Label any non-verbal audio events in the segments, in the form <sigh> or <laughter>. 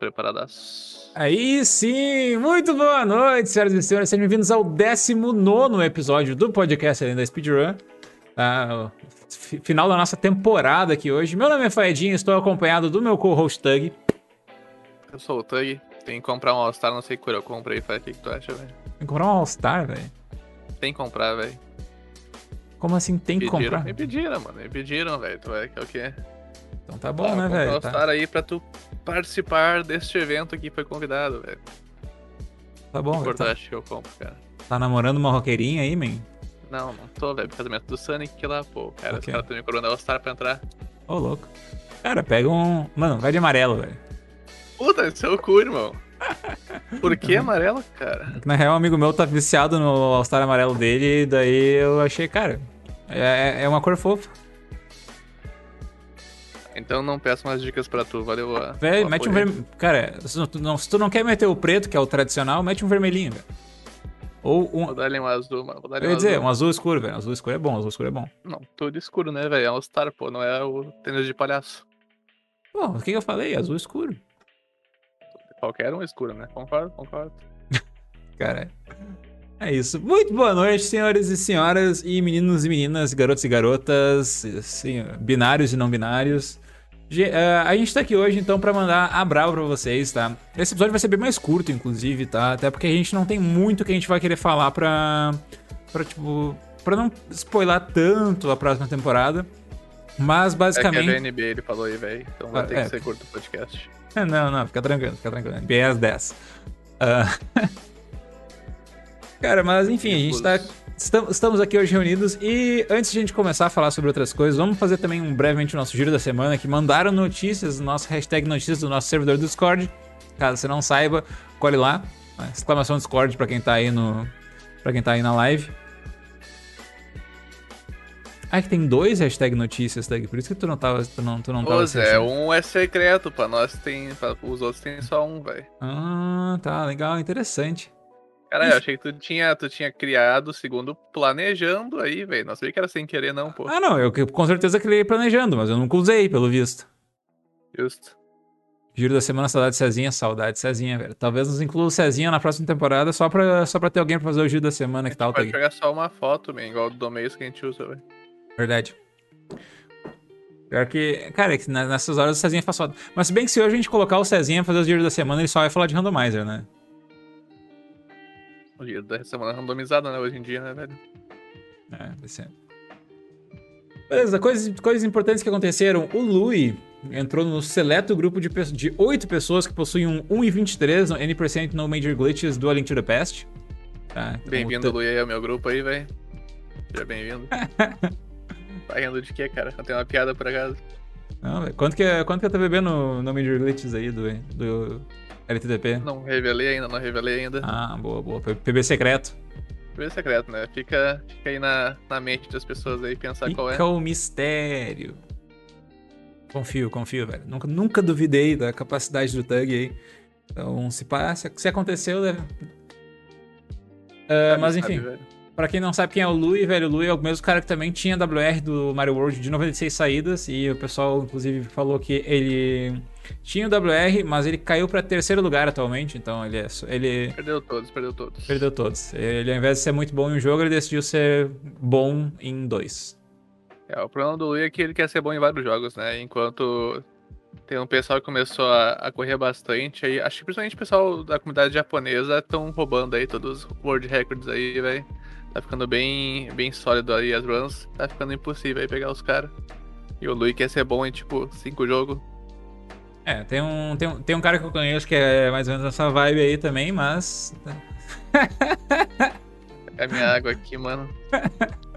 preparadas. Aí sim, muito boa noite, senhoras e senhores. Sejam bem-vindos ao 19 episódio do podcast Além da Speedrun. Ah, final da nossa temporada aqui hoje. Meu nome é Faedinho, estou acompanhado do meu co-host Tug. Eu sou o Tug, tem que comprar um All-Star, não sei que cor eu comprei, Faz o que, que tu acha, velho? Tem que comprar um All-Star, velho? Tem que comprar, velho. Como assim tem que comprar? Me pediram, mano, me pediram, velho. Tu vai que é o quê? Então tá bom, né, velho? um Tá, All-Star aí pra tu participar deste evento que foi convidado, velho. tá bom, tu Tá, que eu compro, cara? tá namorando uma roqueirinha aí, man? Não, não tô, velho. Casamento do Sonic que lá, pô. Cara, Ok. os caras estão me cobrando All-Star pra entrar. Ô, louco. Cara, pega um. Mano, vai de amarelo, velho. Puta, esse é o cu, irmão. <laughs> Por que amarelo, cara? Na real, um amigo meu tá viciado no All-Star amarelo dele, e daí eu achei, cara, é, é uma cor fofa. Então não peço mais dicas pra tu, valeu a. Velho, mete um vermelho. Cara, se tu, não, se tu não quer meter o preto, que é o tradicional, mete um vermelhinho, velho. Ou um. Vou dar-lhe um azul, mano. Vou dar-lhe Eu um ia dizer, azul. um azul escuro, velho. Azul escuro é bom, azul escuro é bom. Não, tudo escuro, né, velho? É All-Star, pô, não é o tênis de palhaço. Pô, o que, que eu falei? Azul escuro. Qualquer um escuro, né? Concordo, concordo. <laughs> Cara. É isso. Muito boa noite, senhores e senhoras, e meninos e meninas, garotos e garotas, assim, binários e não binários. Eh, a gente tá aqui hoje, então, pra mandar a brava pra vocês, tá? Esse episódio vai ser bem mais curto, inclusive, tá? Até porque a gente não tem muito que a gente vai querer falar pra. pra, tipo. pra não spoiler tanto a próxima temporada. Mas, É que basicamente. é VNB, ele falou aí, velho. Então vai Ah, ter é. que ser curto o podcast. É, Não, não, fica tranquilo, fica tranquilo. Bem às 10. Ah, <laughs> Cara, mas enfim, a gente tá. estam- Estamos aqui hoje reunidos e antes de a gente começar a falar sobre outras coisas, vamos fazer também um brevemente o nosso giro da semana que mandaram notícias no nosso hashtag notícias do nosso servidor do Discord. Caso você não saiba, colhe lá. Exclamação Discord pra quem tá aí no. para quem tá aí na live. Ah, é que tem dois hashtag notícias, Tag. Por isso que tu não tava. Tu não, tu não tava Zé, assistindo. um é secreto, pra nós tem. Pra, os outros tem só um, velho. Ah, tá, legal, interessante. Caralho, eu achei que tu tinha, tu tinha criado, segundo, planejando aí, velho. Não sabia que era sem querer, não, pô. Ah, não, eu com certeza criei planejando, mas eu nunca usei, pelo visto. Justo. Giro da semana, saudade de Cezinha, saudade de Cezinha, velho. Talvez nos inclua o Cezinha na próxima temporada só pra, só pra ter alguém pra fazer o giro da semana, que tal, Pode pegar só uma foto, man, igual do Domeis que a gente usa, velho. Verdade. Pior que, cara, é que nessas horas o Cezinha faz foda. Mas se bem que se hoje a gente colocar o Cezinha pra fazer os giros da semana, ele só vai falar de randomizer, né? O dia da semana randomizada, né, hoje em dia, né, velho? É, vai ser. Beleza, coisas, coisas importantes que aconteceram. O Lui entrou no seleto grupo de, de 8 pessoas que possuem um 1,23 no N% No Major Glitches do A Link to the Past. Tá, então, Bem-vindo, o- Lui, aí ao meu grupo aí, velho. Seja bem-vindo. <laughs> tá rindo de quê, cara? Eu tenho uma piada por acaso. Não, quanto, que é, quanto que é TVB no, no Major Glitches aí do, do Não revelei ainda, não revelei ainda. Ah, boa, boa. PB secreto. Primeiro secreto, né? Fica, fica aí na, na mente das pessoas aí pensar qual é. Fica o mistério. Confio, confio, velho. Nunca, nunca duvidei da capacidade do Tug aí. Então, se, pá, se, aconteceu, deve... Ah, mas Sabe, enfim, velho? pra quem não sabe quem é o Lui, velho, o Lui é o mesmo cara que também tinha WR do Mario World de 96 saídas. E o pessoal, inclusive, falou que ele tinha o WR, mas ele caiu pra terceiro lugar atualmente. Então, ele, é, ele Perdeu todos, perdeu todos. perdeu todos. Ele, ao invés de ser muito bom em um jogo, ele decidiu ser bom em dois. É, o problema do Lui é que ele quer ser bom em vários jogos, né? Enquanto tem um pessoal que começou a, a correr bastante, aí acho que principalmente o pessoal da comunidade japonesa estão roubando aí todos os World Records aí, velho. Tá ficando bem, bem sólido aí as runs, tá ficando impossível aí pegar os caras. E o Lui quer ser bom em tipo cinco jogos. É, tem um, tem, um, tem um cara que eu conheço que é mais ou menos essa vibe aí também, mas. <laughs> É a minha água aqui, mano. <laughs>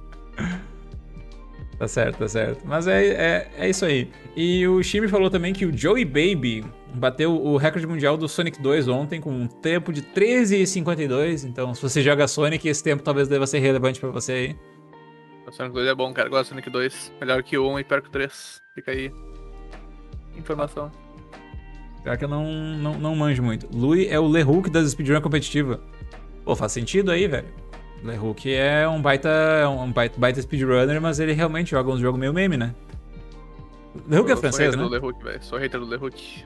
Tá certo, tá certo. Mas é, é, é isso aí. E o Shimi falou também que o Joey Baby bateu o recorde mundial do Sonic 2 ontem com um tempo de 13,52. Então, se você joga Sonic, esse tempo talvez deva ser relevante pra você aí. O Sonic 2 é bom, cara. Gosto do Sonic 2. Melhor que o 1 e pior que o 3. Fica aí. Informação. Pior que eu não, não, não manjo muito. Lui é o LeHook das speedrun competitiva. Pô, faz sentido aí, velho. LeHook é um baita, é um baita, baita speedrunner, mas ele realmente joga uns jogos meio meme, né? LeHook é Eu sou francês, hater né? do LeHook, velho. Sou hater do LeHook.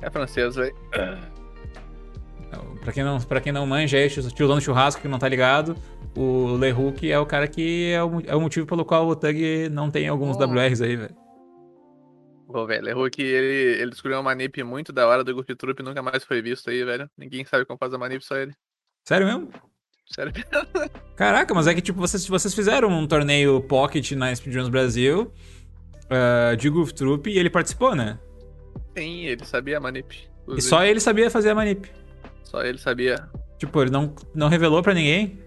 É francês, velho. Pra quem, não, pra quem não manja aí, tiozão churrasco que não tá ligado, o Lehook é o cara que é o, é o motivo pelo qual o Tug não tem alguns Oh. WRs aí, velho. Pô, velho, errou que ele, ele descobriu uma manip muito da hora do Goof Troop e nunca mais foi visto aí, velho. Ninguém sabe como faz a manip, só ele. Sério mesmo? Sério. <laughs> Caraca, mas é que, tipo, vocês, vocês fizeram um torneio Pocket na Speedruns Brasil ah, de Goof Troop e ele participou, né? Sim, ele sabia a manip. E só ele sabia fazer a manip. Só ele sabia. Tipo, ele não, não revelou pra ninguém.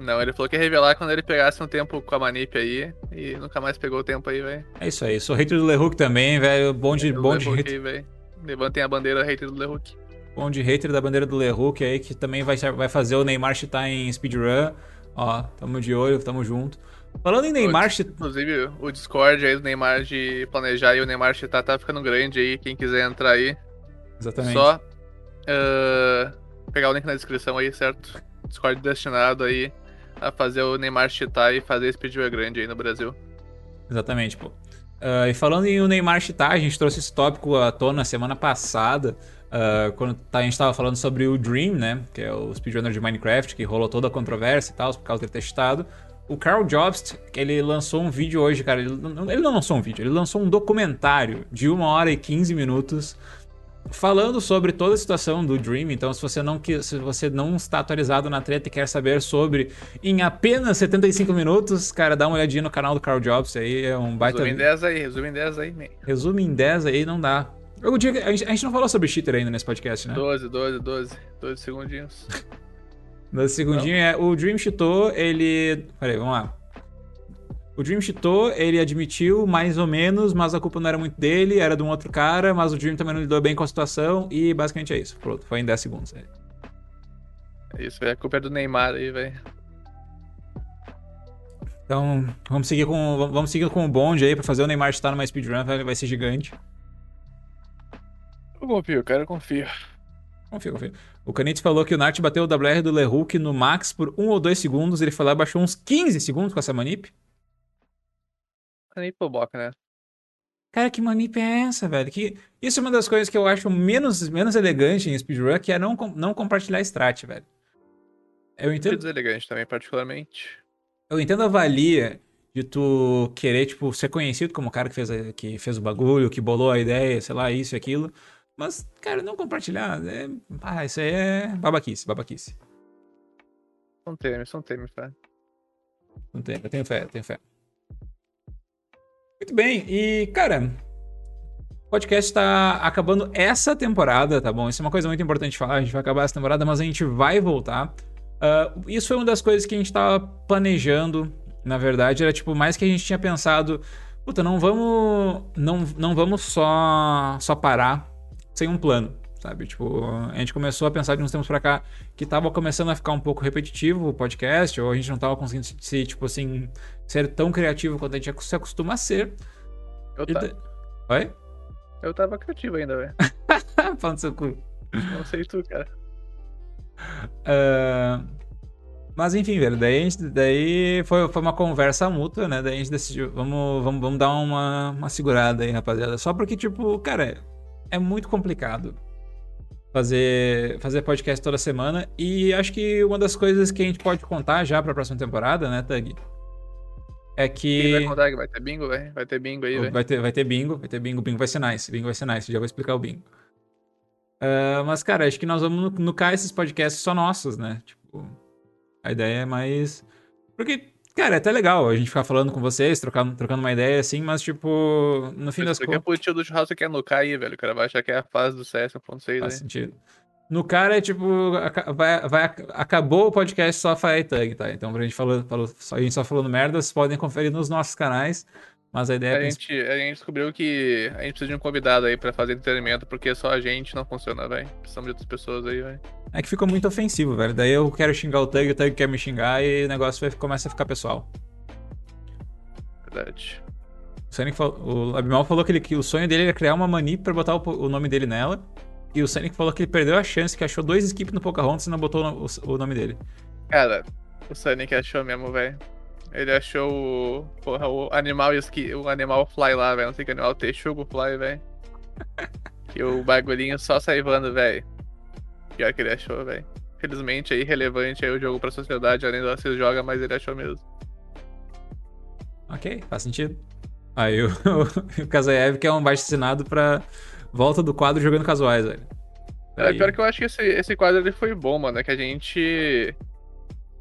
Não, ele falou que ia revelar quando ele pegasse um tempo com a manip aí. E nunca mais pegou o tempo aí, velho. É isso aí. Sou hater do Lehook também, velho. Bom de, O bom de, hater. Levantem a bandeira hater do Lehook. bom de hater da bandeira do Lehook aí, que também vai, vai fazer o Neymar chitar em speedrun. Ó, tamo de olho, tamo junto. Falando em Neymar cheat- Inclusive, o Discord aí do Neymar de planejar e o Neymar cheatar tá ficando grande aí. Quem quiser entrar aí, Exatamente. só ah, pegar o link na descrição aí, certo? Discord destinado aí a fazer o Neymar cheatar e fazer speedrun grande aí no Brasil. Exatamente, pô. Ah, e falando em o Neymar chitar, a gente trouxe esse tópico à tona semana passada, ah, quando tá- a gente tava falando sobre o Dream, né? Que é o speedrunner de Minecraft, que rolou toda a controvérsia e tal, por causa dele ter chitado. O Carl Jobst, ele lançou um vídeo hoje, cara. Ele, não- ele não lançou um vídeo, ele lançou um documentário de 1 hora e 15 minutos falando sobre toda a situação do Dream. Então, se você não, se você não está atualizado na treta e quer saber sobre em apenas 75 minutos, cara, dá uma olhadinha no canal do Carl Jobs aí, é um baita. Resume em 10 aí, resume em 10 aí, man. Resumo em 10 aí, não dá. Eu a, gente, a gente não falou sobre cheater ainda nesse podcast, né? 12, 12, 12. 12 segundinhos. No segundinho é. O Dream cheatou, ele. Peraí, vamos lá. O Dream cheatou, ele admitiu mais ou menos, mas a culpa não era muito dele, era de um outro cara, mas o Dream também não lidou bem com a situação e basicamente é isso. Pronto, foi em 10 segundos. é. Isso. A culpa é do Neymar aí, velho. Então, vamos seguir com, vamos seguir com o bonde aí pra fazer o Neymar estar numa speedrun, vai, vai ser gigante. Eu confio, eu quero confio. Confia, confia. O Canite falou que o Nart bateu o WR do Lehook no max por 1 ou 2 segundos, ele foi lá e baixou uns 15 segundos com essa manip. Nem pro né? Cara, que manip é essa, velho? Que... Isso é uma das coisas que eu acho menos, menos elegante em speedrun, que é não, com- não compartilhar strat, velho. Eu Muito entendo, deselegante também, particularmente. eu entendo a valia de tu querer, tipo, ser conhecido como o cara que fez, a- que fez o bagulho, que bolou a ideia, sei lá, isso e aquilo. Mas, cara, não compartilhar, é... Ah, isso aí é babaquice, babaquice. São temes, são temes, tá? Não tenho, eu tenho fé, eu tenho fé. Muito bem, e, cara, o podcast está acabando essa temporada, tá bom? Isso é uma coisa muito importante de falar. A gente vai acabar essa temporada, mas a gente vai voltar. Ah, isso foi uma das coisas que a gente tava planejando, na verdade. Era tipo, mais que a gente tinha pensado, puta, não vamos. Não, não vamos só, só parar sem um plano. Sabe, tipo, a gente começou a pensar de uns tempos pra cá que tava começando a ficar um pouco repetitivo o podcast, ou a gente não tava conseguindo se- tipo assim, ser tão criativo quanto a gente se acostuma a ser. Eu, E ta... da- Oi? eu tava criativo ainda, velho. <laughs> Falando seu cu. Não sei tu, cara. Ah, Mas enfim, velho, daí, gente, daí foi, foi uma conversa mútua, né? Daí a gente decidiu, vamos, vamos, vamos dar uma, uma segurada aí, rapaziada. Só porque, tipo, cara, é muito complicado fazer, fazer podcast toda semana. E acho que uma das coisas que a gente pode contar já pra próxima temporada, né, Tug? É Quem que. vai contar que vai ter bingo, velho? Vai ter bingo aí, velho. Vai ter, vai ter bingo, vai ter bingo, bingo vai ser nice, bingo vai ser nice, já vou explicar o bingo. Ah, mas, cara, acho que nós vamos cair esses podcasts só nossos, né? Tipo, a ideia é mais. Porque, cara, é até legal a gente ficar falando com vocês, trocando, trocando uma ideia assim, mas, tipo, no fim das Isso aqui é contas. pro tio do churrasco que quer nucar aí, velho. O cara vai achar que é a fase do CS 1.6 Faz aí. sentido. No cara é tipo, vai, vai, acabou o podcast só Fire Tag, tá? Então, pra gente só, a gente só falando merda, vocês podem conferir nos nossos canais. Mas a ideia é A gente, a gente descobriu que a gente precisa de um convidado aí pra fazer entretenimento, porque só a gente não funciona, velho. Precisamos de outras pessoas aí, velho. É que ficou muito ofensivo, velho. Daí eu quero xingar o Tug, o Tug quer me xingar e o negócio vai, começa a ficar pessoal. Verdade. O, Sonic o Abimal falou que, ele- que o sonho dele era criar uma mani pra botar o, o nome dele nela. E o Sonic falou que ele perdeu a chance, que achou dois skips no Pocahontas e não botou o, o- o nome dele. Cara, o Sonic achou mesmo, velho. Ele achou o. Porra, o animal esqui, o animal fly lá, velho. Não sei que animal, texugo fly, velho. <laughs> E o bagulhinho só saivando, velho. Pior que ele achou, velho. Felizmente é irrelevante aí o jogo pra sociedade, além do se joga, mas ele achou mesmo. Ok, faz sentido. Aí o, <laughs> o Kazaev que é um baixo assinado pra volta do quadro jogando casuais, velho. É, pior que eu acho que esse, esse quadro ele foi bom, mano. É que a gente.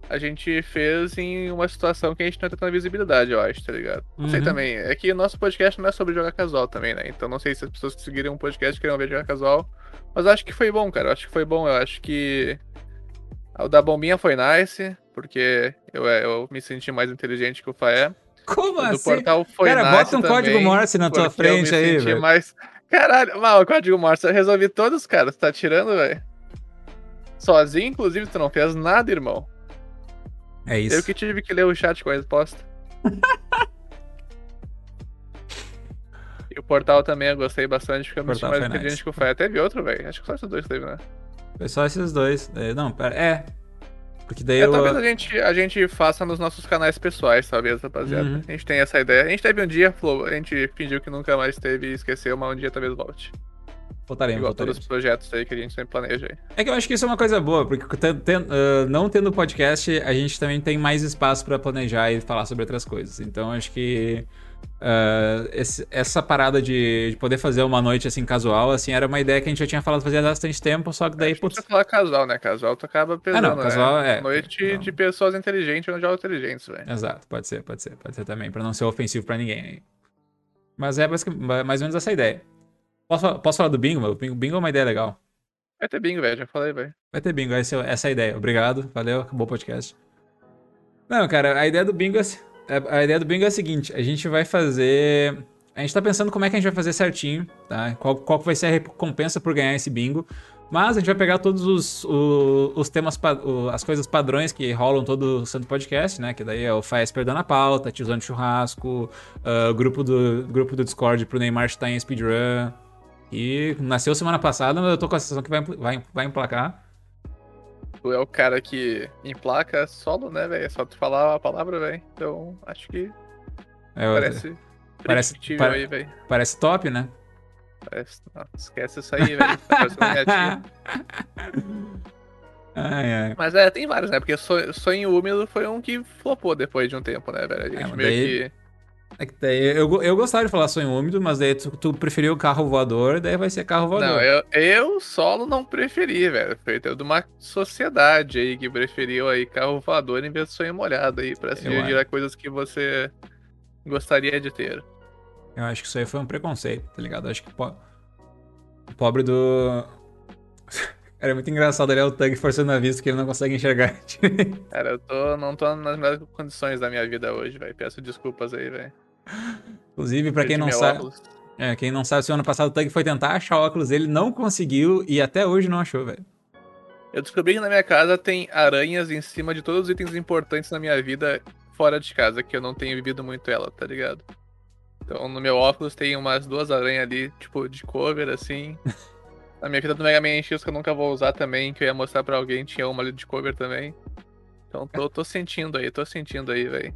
A gente fez em uma situação que a gente não tem tanta visibilidade, eu acho, tá ligado? Não sei Uhum. também. É que nosso podcast não é sobre jogar casual também, né? Então não sei se as pessoas que seguirem um podcast queriam ver jogar casual. Mas eu acho que foi bom, cara. Eu acho que foi bom. Eu acho que. O da bombinha foi nice, porque eu, eu me senti mais inteligente que o Faé. Como O do assim? portal foi Cara, nice bota um código também, Morse na tua porque eu me frente aí, senti velho. mais... Caralho, mal, o código Morse, eu resolvi todos, cara. Você tá tirando, velho? Sozinho, inclusive, tu não fez nada, irmão. É isso. Eu que tive que ler o chat com a resposta. <laughs> e o portal também eu gostei bastante, porque eu me mais foi inteligente nice. que o Faé. Teve outro, velho. Acho que só esses dois teve, né? Foi só esses dois. É, não, pera. É. Porque daí É, eu. talvez a gente, a gente faça nos nossos canais pessoais, talvez, rapaziada. Uhum. A gente tem essa ideia. A gente teve um dia, a gente fingiu que nunca mais teve e esqueceu, mas um dia talvez volte. Igual todos os projetos aí que a gente sempre planeja aí. É que eu acho que isso é uma coisa boa, porque ten- ten- ah, não tendo podcast, a gente também tem mais espaço pra planejar e falar sobre outras coisas. Então acho que ah, esse- essa parada de, de poder fazer uma noite assim casual, assim, era uma ideia que a gente já tinha falado fazia bastante tempo, só que daí, gente putz, falar casual, né? Casual tu acaba pesando, Ah, não, casual né? é- Noite não. de pessoas inteligentes ou jogos inteligentes, velho. Exato, pode ser, pode ser, pode ser também, pra não ser ofensivo pra ninguém. aí. Mas é mais ou menos essa ideia. Posso, posso falar do bingo? O bingo, bingo é uma ideia legal. Vai ter bingo, velho, já falei, velho. Vai ter bingo, essa, essa é a ideia. Obrigado, valeu, acabou o podcast. Não, cara, a ideia do bingo é, a ideia do bingo é a seguinte: a gente vai fazer. A gente tá pensando como é que a gente vai fazer certinho, tá? Qual, qual que vai ser a recompensa por ganhar esse bingo. Mas a gente vai pegar todos os, o- os temas, as coisas padrões que rolam todo o santo podcast, né? Que daí é o Faes perdendo a pauta, tiozão de churrasco, o grupo do, grupo do Discord pro Neymar estar em speedrun. E nasceu semana passada, mas eu tô com a sensação que vai, vai, vai emplacar. Tu é o cara que emplaca solo, né, velho? É só tu falar a palavra, velho. Então, acho que É, parece parece- pare- aí. Parece top, né? Parece... Não, esquece isso aí, velho. Tá <laughs> ai, ai. Mas é, tem vários, né? Porque Sonho, Úmido foi um que flopou depois de um tempo, né, velho? A gente É, meio daí- que... É eu, eu gostava de falar sonho úmido, mas daí tu, tu preferiu carro voador, daí vai ser carro voador. Não, eu, eu solo não preferi, velho. Foi de uma sociedade aí que preferiu aí carro voador em vez de sonho molhado aí pra se Eu coisas que você gostaria de ter. Eu acho que isso aí foi um preconceito, tá ligado? Eu acho que po- o pobre do. <laughs> Era muito engraçado olhar o Tug forçando a vista que ele não consegue enxergar. <laughs> Cara, eu tô, não tô nas melhores condições da minha vida hoje, velho. Peço desculpas aí, velho. Inclusive, pra quem não sabe. óculos. É, quem não sabe, semana passada o Tug foi tentar achar óculos, ele não conseguiu e até hoje não achou, velho. Eu descobri que na minha casa tem aranhas em cima de todos os itens importantes na minha vida fora de casa, que eu não tenho vivido muito ela, tá ligado? Então no meu óculos tem umas duas aranhas ali, tipo, de cover, assim. <laughs> Na minha fita do Mega Man X que eu nunca vou usar também, que eu ia mostrar pra alguém, tinha uma ali de cover também. Então tô, tô sentindo aí, tô sentindo aí, velho.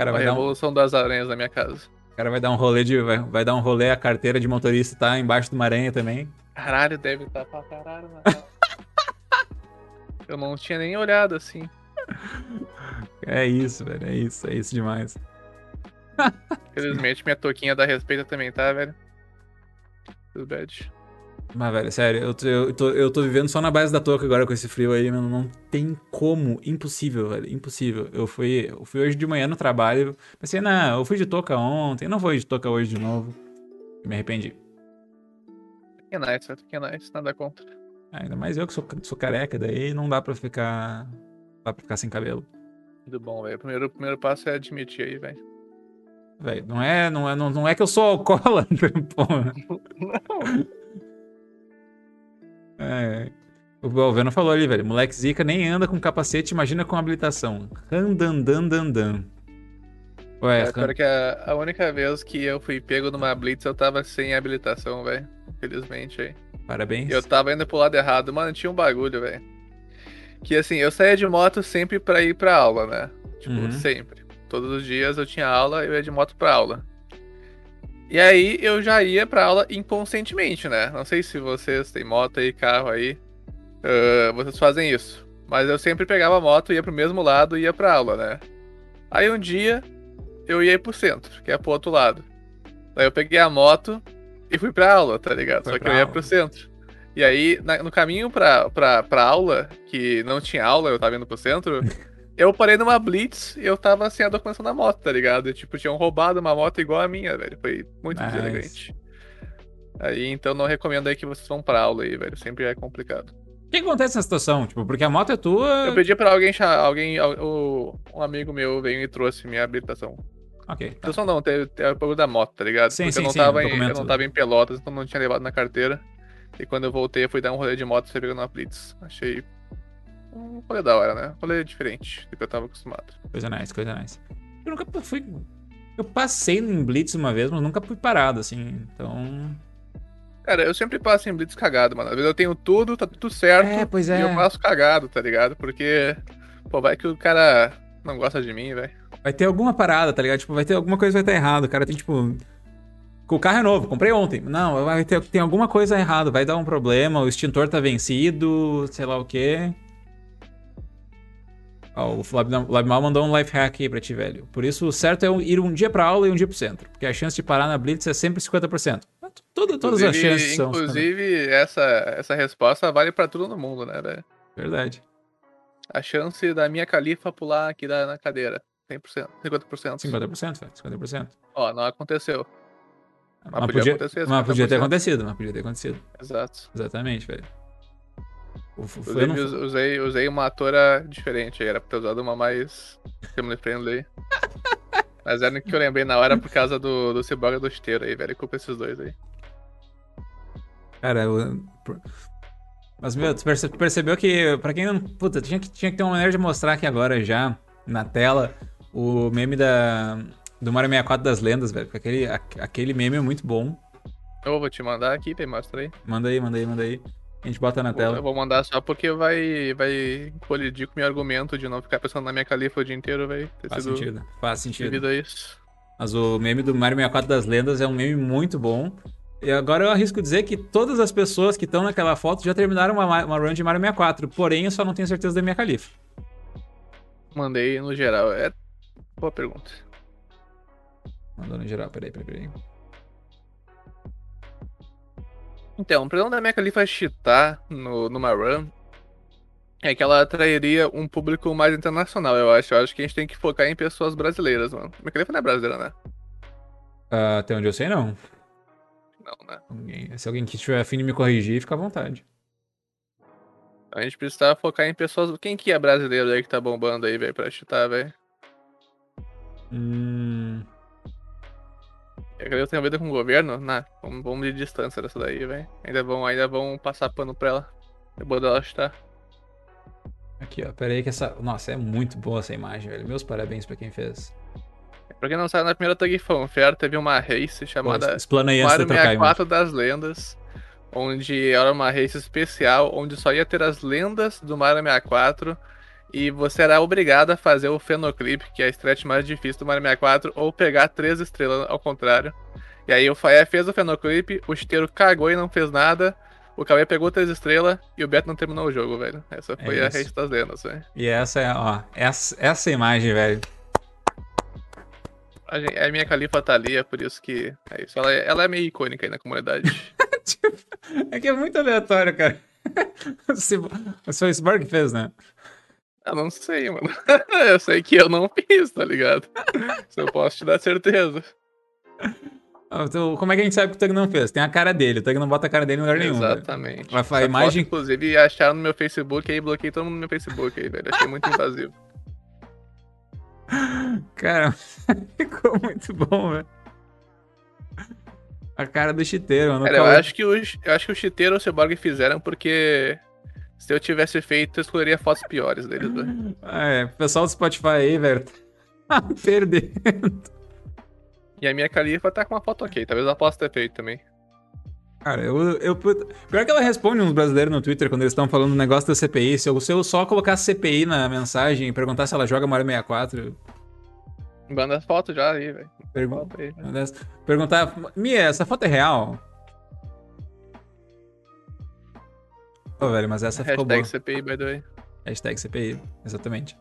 Cara A vai dar um, revolução das aranhas na minha casa. o cara vai dar um rolê de. Vai, vai dar um rolê, a carteira de motorista tá embaixo de uma aranha também. Caralho, deve estar pra caralho casa. Eu não tinha nem olhado assim. É isso, velho. É isso, é isso demais. Felizmente minha touquinha dá respeito também, tá, velho? Tudo bad. Mas, velho, sério, eu tô, eu, tô, eu tô vivendo só na base da touca agora com esse frio aí, mano. Não tem como. Impossível, velho. Impossível. Eu fui, eu fui hoje de manhã no trabalho. Pensei, não, eu fui de touca ontem, não vou de touca hoje de novo. Me arrependi. Que nice, que nice, nada contra. Ainda mais eu que sou, sou careca, daí não dá pra ficar. Não dá pra ficar sem cabelo. Tudo bom, velho. O primeiro, primeiro passo é admitir aí, velho. Velho, não é, não, é, não, não é que eu sou alcoólatra, <laughs> porra. <laughs> É. O Alveno falou ali, velho. Moleque Zica nem anda com capacete, imagina com habilitação. Randandandandan. Ué, É, pior que a, a única vez que eu fui pego numa blitz, eu tava sem habilitação, velho. Infelizmente aí. parabéns. Eu tava indo pro lado errado. Mano, tinha um bagulho, velho. Que assim, eu saía de moto sempre pra ir pra aula, né? Tipo, Uhum. sempre. Todos os dias eu tinha aula, eu ia de moto pra aula. E aí eu já ia pra aula inconscientemente, né? Não sei se vocês têm moto aí, carro aí, uh, vocês fazem isso. Mas eu sempre pegava a moto, ia pro mesmo lado e ia pra aula, né? Aí um dia eu ia pro centro, que é pro outro lado. Daí eu peguei a moto e fui pra aula, tá ligado? Foi Só que eu ia aula. pro centro. E aí, na- no caminho pra, pra, pra aula, que não tinha aula, eu tava indo pro centro, <laughs> eu parei numa blitz e eu tava sem a documentação da moto, tá ligado? Tipo, tinham roubado uma moto igual a minha, velho. Foi muito Nice. deselegante. Aí, então não recomendo aí que vocês vão pra aula aí, velho. Sempre é complicado. O que acontece nessa situação? Tipo, porque a moto é tua. Eu pedi pra alguém, alguém, al- o- um amigo meu veio e trouxe minha habilitação. Ok. tá. Habilitação não, teve, teve o bagulho da moto, tá ligado? Sim, Porque sim, eu não sim, tava em, eu não tava em Pelotas, então não tinha levado na carteira. E quando eu voltei, eu fui dar um rolê de moto e pegando uma Blitz. Achei um rolê da hora, né? Rolê diferente do que eu tava acostumado. Coisa nice, coisa nice. Eu nunca fui. Eu passei em Blitz uma vez, mas nunca fui parado, assim. Então. Cara, eu sempre passo em Blitz cagado, mano. Às vezes eu tenho tudo, tá tudo certo. É, pois E é. eu passo cagado, tá ligado? Porque, pô, vai que o cara não gosta de mim, velho. Vai ter alguma parada, tá ligado? Tipo, vai ter alguma coisa que vai estar errado. O cara tem, tipo. O carro é novo, comprei ontem. Não, vai ter tem alguma coisa errada, vai dar um problema, o extintor tá vencido, sei lá o quê. Ó, o Flab- o Labmal mandou um life hack aí pra ti, velho. Por isso, o certo é ir um dia pra aula e um dia pro centro. Porque a chance de parar na Blitz é sempre 50%. Tudo, todas as chances são. Inclusive, essa, essa resposta vale pra tudo no mundo, né, velho? Verdade. A chance da minha califa pular aqui da, na cadeira. 100%, 50%. 50%, velho. 50%. Ó, não aconteceu. Mas, podia acontecer, mas podia ter 50%. acontecido, mas podia ter acontecido. Exato. Exatamente, velho. Eu não- usei, usei uma atora diferente. Era pra ter usado uma mais family friendly. <laughs> Mas era o que eu lembrei na hora por causa do, do Cyborg do Esteiro aí, velho. Culpa esses dois aí. Cara, eu... Mas, meu, tu perce- percebeu que, pra quem não. Puta, tinha que, tinha que ter uma maneira de mostrar aqui agora já, na tela, o meme da. Do Mario 64 das lendas, velho. Porque aquele, aque- aquele meme é muito bom. Eu vou te mandar aqui, tem mostra aí. Manda aí, manda aí, manda aí. A gente bota na Eu tela. vou mandar só porque vai, vai colidir com o meu argumento de não ficar pensando na minha califa o dia inteiro, velho. Ter Faz sido sentido. Faz sentido. devido a isso. Mas o meme do Mario 64 das lendas é um meme muito bom. E agora eu arrisco dizer que todas as pessoas que estão naquela foto já terminaram uma, uma run de Mario 64. Porém, eu só não tenho certeza da minha califa. Mandei no geral. É boa pergunta. Mandou no geral, peraí, peraí, peraí. Então, o problema da minha califa cheatar no, numa run é que ela atrairia um público mais internacional, eu acho. Eu acho que a gente tem que focar em pessoas brasileiras, mano. Minha califa não é brasileira, né? Ah, até onde eu sei, não. Não, né? Alguém- se alguém que estiver afim de me corrigir, fica à vontade. A gente precisa focar em pessoas. Quem que é brasileiro aí que tá bombando aí, velho, pra cheatar, velho? Hum, Eu acredito que tem a ver com o governo? Nah, vamos, de distância dessa daí, velho. Ainda vão, ainda vão passar pano pra ela. Depois dela chutar. aqui, ó. Pera aí que essa... Nossa, é muito boa essa imagem, velho. Meus parabéns pra quem fez. Pra quem não sabe, na primeira Tug Fan Fair teve uma race chamada Mario eu trocar a imagem. 64 das lendas, onde era uma race especial, onde só ia ter as lendas do Mario 64 e você era obrigado a fazer o Fenoclip, que é a stretch mais difícil do Mario 64, ou pegar três estrelas ao contrário. E aí o Faé fez o Fenoclip, o Esteiro cagou e não fez nada, o Cauê pegou três estrelas e o Beto não terminou o jogo, velho. Essa foi É a race das lendas, velho. E essa é, ó. Essa, essa imagem, velho. A, gen- a minha califa tá ali, é por isso que é isso. Ela é, ela é meio icônica aí na comunidade. <laughs> É que é muito aleatório, cara. <laughs> O Cyborg fez, né? Eu não sei, mano. <laughs> eu sei que eu não fiz, tá ligado? Isso <laughs> eu posso te dar certeza. Ah, Então, como é que a gente sabe que o Tug não fez? Tem a cara dele. O Tug não bota a cara dele em lugar nenhum. Exatamente. Vai falar, imagem- foto, inclusive, acharam no meu Facebook aí, bloqueei todo mundo no meu Facebook aí, velho. Achei muito invasivo. Cara, <laughs> ficou muito bom, velho. A cara do chiteiro, mano. Cara, eu acho que os, eu acho que o Chiteiro e o Cyborg fizeram porque se eu tivesse feito, eu escolheria fotos piores deles, velho. Ah, é, o pessoal do Spotify aí, velho. Tá <laughs> perdendo. E a minha califa tá com uma foto ok. Talvez eu possa ter feito também. Cara, eu, eu. Pior que ela responde uns brasileiros no Twitter quando eles estão falando do negócio da CPI. Se eu, se eu só colocasse CPI na mensagem e perguntar se ela joga Mario 64. Manda as fotos já aí, velho. Pergu- Foto aí. Perguntar, Mia, essa foto é real? Pô, velho, mas essa ficou boa. Hashtag CPI, by the way. Hashtag CPI, exatamente.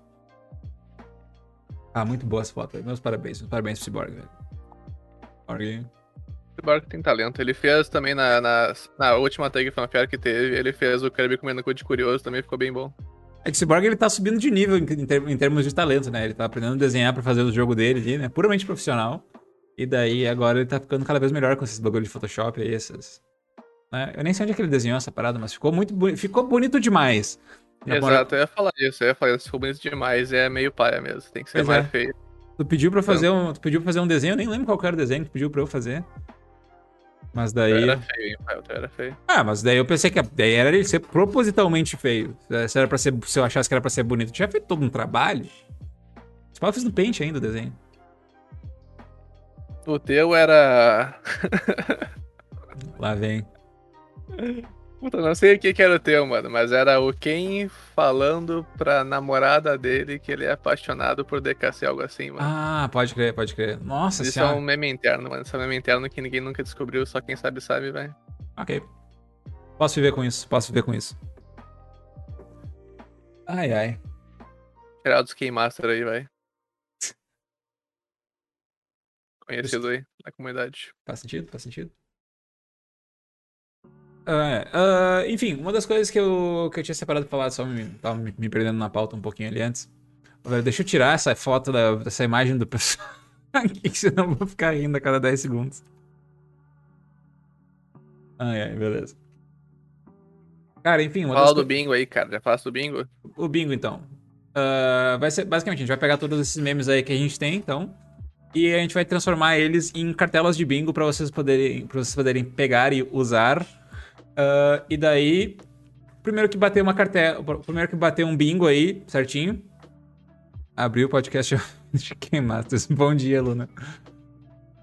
Ah, muito boa essa foto. velho. Meus parabéns, meus parabéns pro Cyborg, velho. Cyborg. Barco tem talento. Ele fez também na, na, na última tag fanfare que teve, ele fez o Kirby comendo cu de curioso, também ficou bem bom. É que o Cyborg ele tá subindo de nível em, ter- em termos de talento, né? Ele tá aprendendo a desenhar pra fazer o jogo dele ali, né? Puramente profissional. E daí agora ele tá ficando cada vez melhor com esses bagulho de Photoshop aí, esses. Né? Eu nem sei onde é que ele desenhou essa parada, mas ficou muito boni- ficou bonito demais. Exato, eu ia falar isso, eu ia falar isso, ficou bonito demais, é meio paia mesmo, tem que ser Pois mais é. feio. Tu pediu pra fazer um, tu pediu pra fazer um desenho, eu nem lembro qual era o desenho que tu pediu pra eu fazer. Mas daí. Era feio, hein, teu era feio. Ah, mas daí eu pensei que a ideia era ele ser propositalmente feio. Se, era pra ser, se eu achasse que era pra ser bonito, eu tinha feito todo um trabalho. Pau eu fiz no pente ainda o desenho. O teu era. Lá vem. Puta, não sei o que, que era o teu, mano, mas era o Ken falando pra namorada dele que ele é apaixonado por DKC, algo assim, mano. Ah, pode crer, pode crer. Nossa Isso é senhora. um meme interno, mano. Isso é um meme interno que ninguém nunca descobriu, só quem sabe sabe, velho. Ok. Posso viver com isso, posso viver com isso. Ai, ai. Geraldo dos Game Master aí, velho. <laughs> Conhecido aí na comunidade. Faz sentido? Faz sentido? Ah, enfim, uma das coisas que eu, que eu tinha separado pra falar, só me, tava me, me perdendo na pauta um pouquinho ali antes. Deixa eu tirar essa foto, da, dessa imagem do pessoal <laughs> aqui, senão eu vou ficar rindo a cada 10 segundos. Ai, ai, beleza. Cara, enfim, das Fala co- do bingo aí, cara. Já falasse do bingo? o bingo, então. Ah, vai ser, basicamente, a gente vai pegar todos esses memes aí que a gente tem, então. E a gente vai transformar eles em cartelas de bingo pra vocês poderem, pra vocês poderem pegar e usar. Ah, e daí, primeiro que bater uma cartela. Primeiro que bater um bingo aí, certinho. Abriu o podcast de Game Masters. Bom dia, Luna.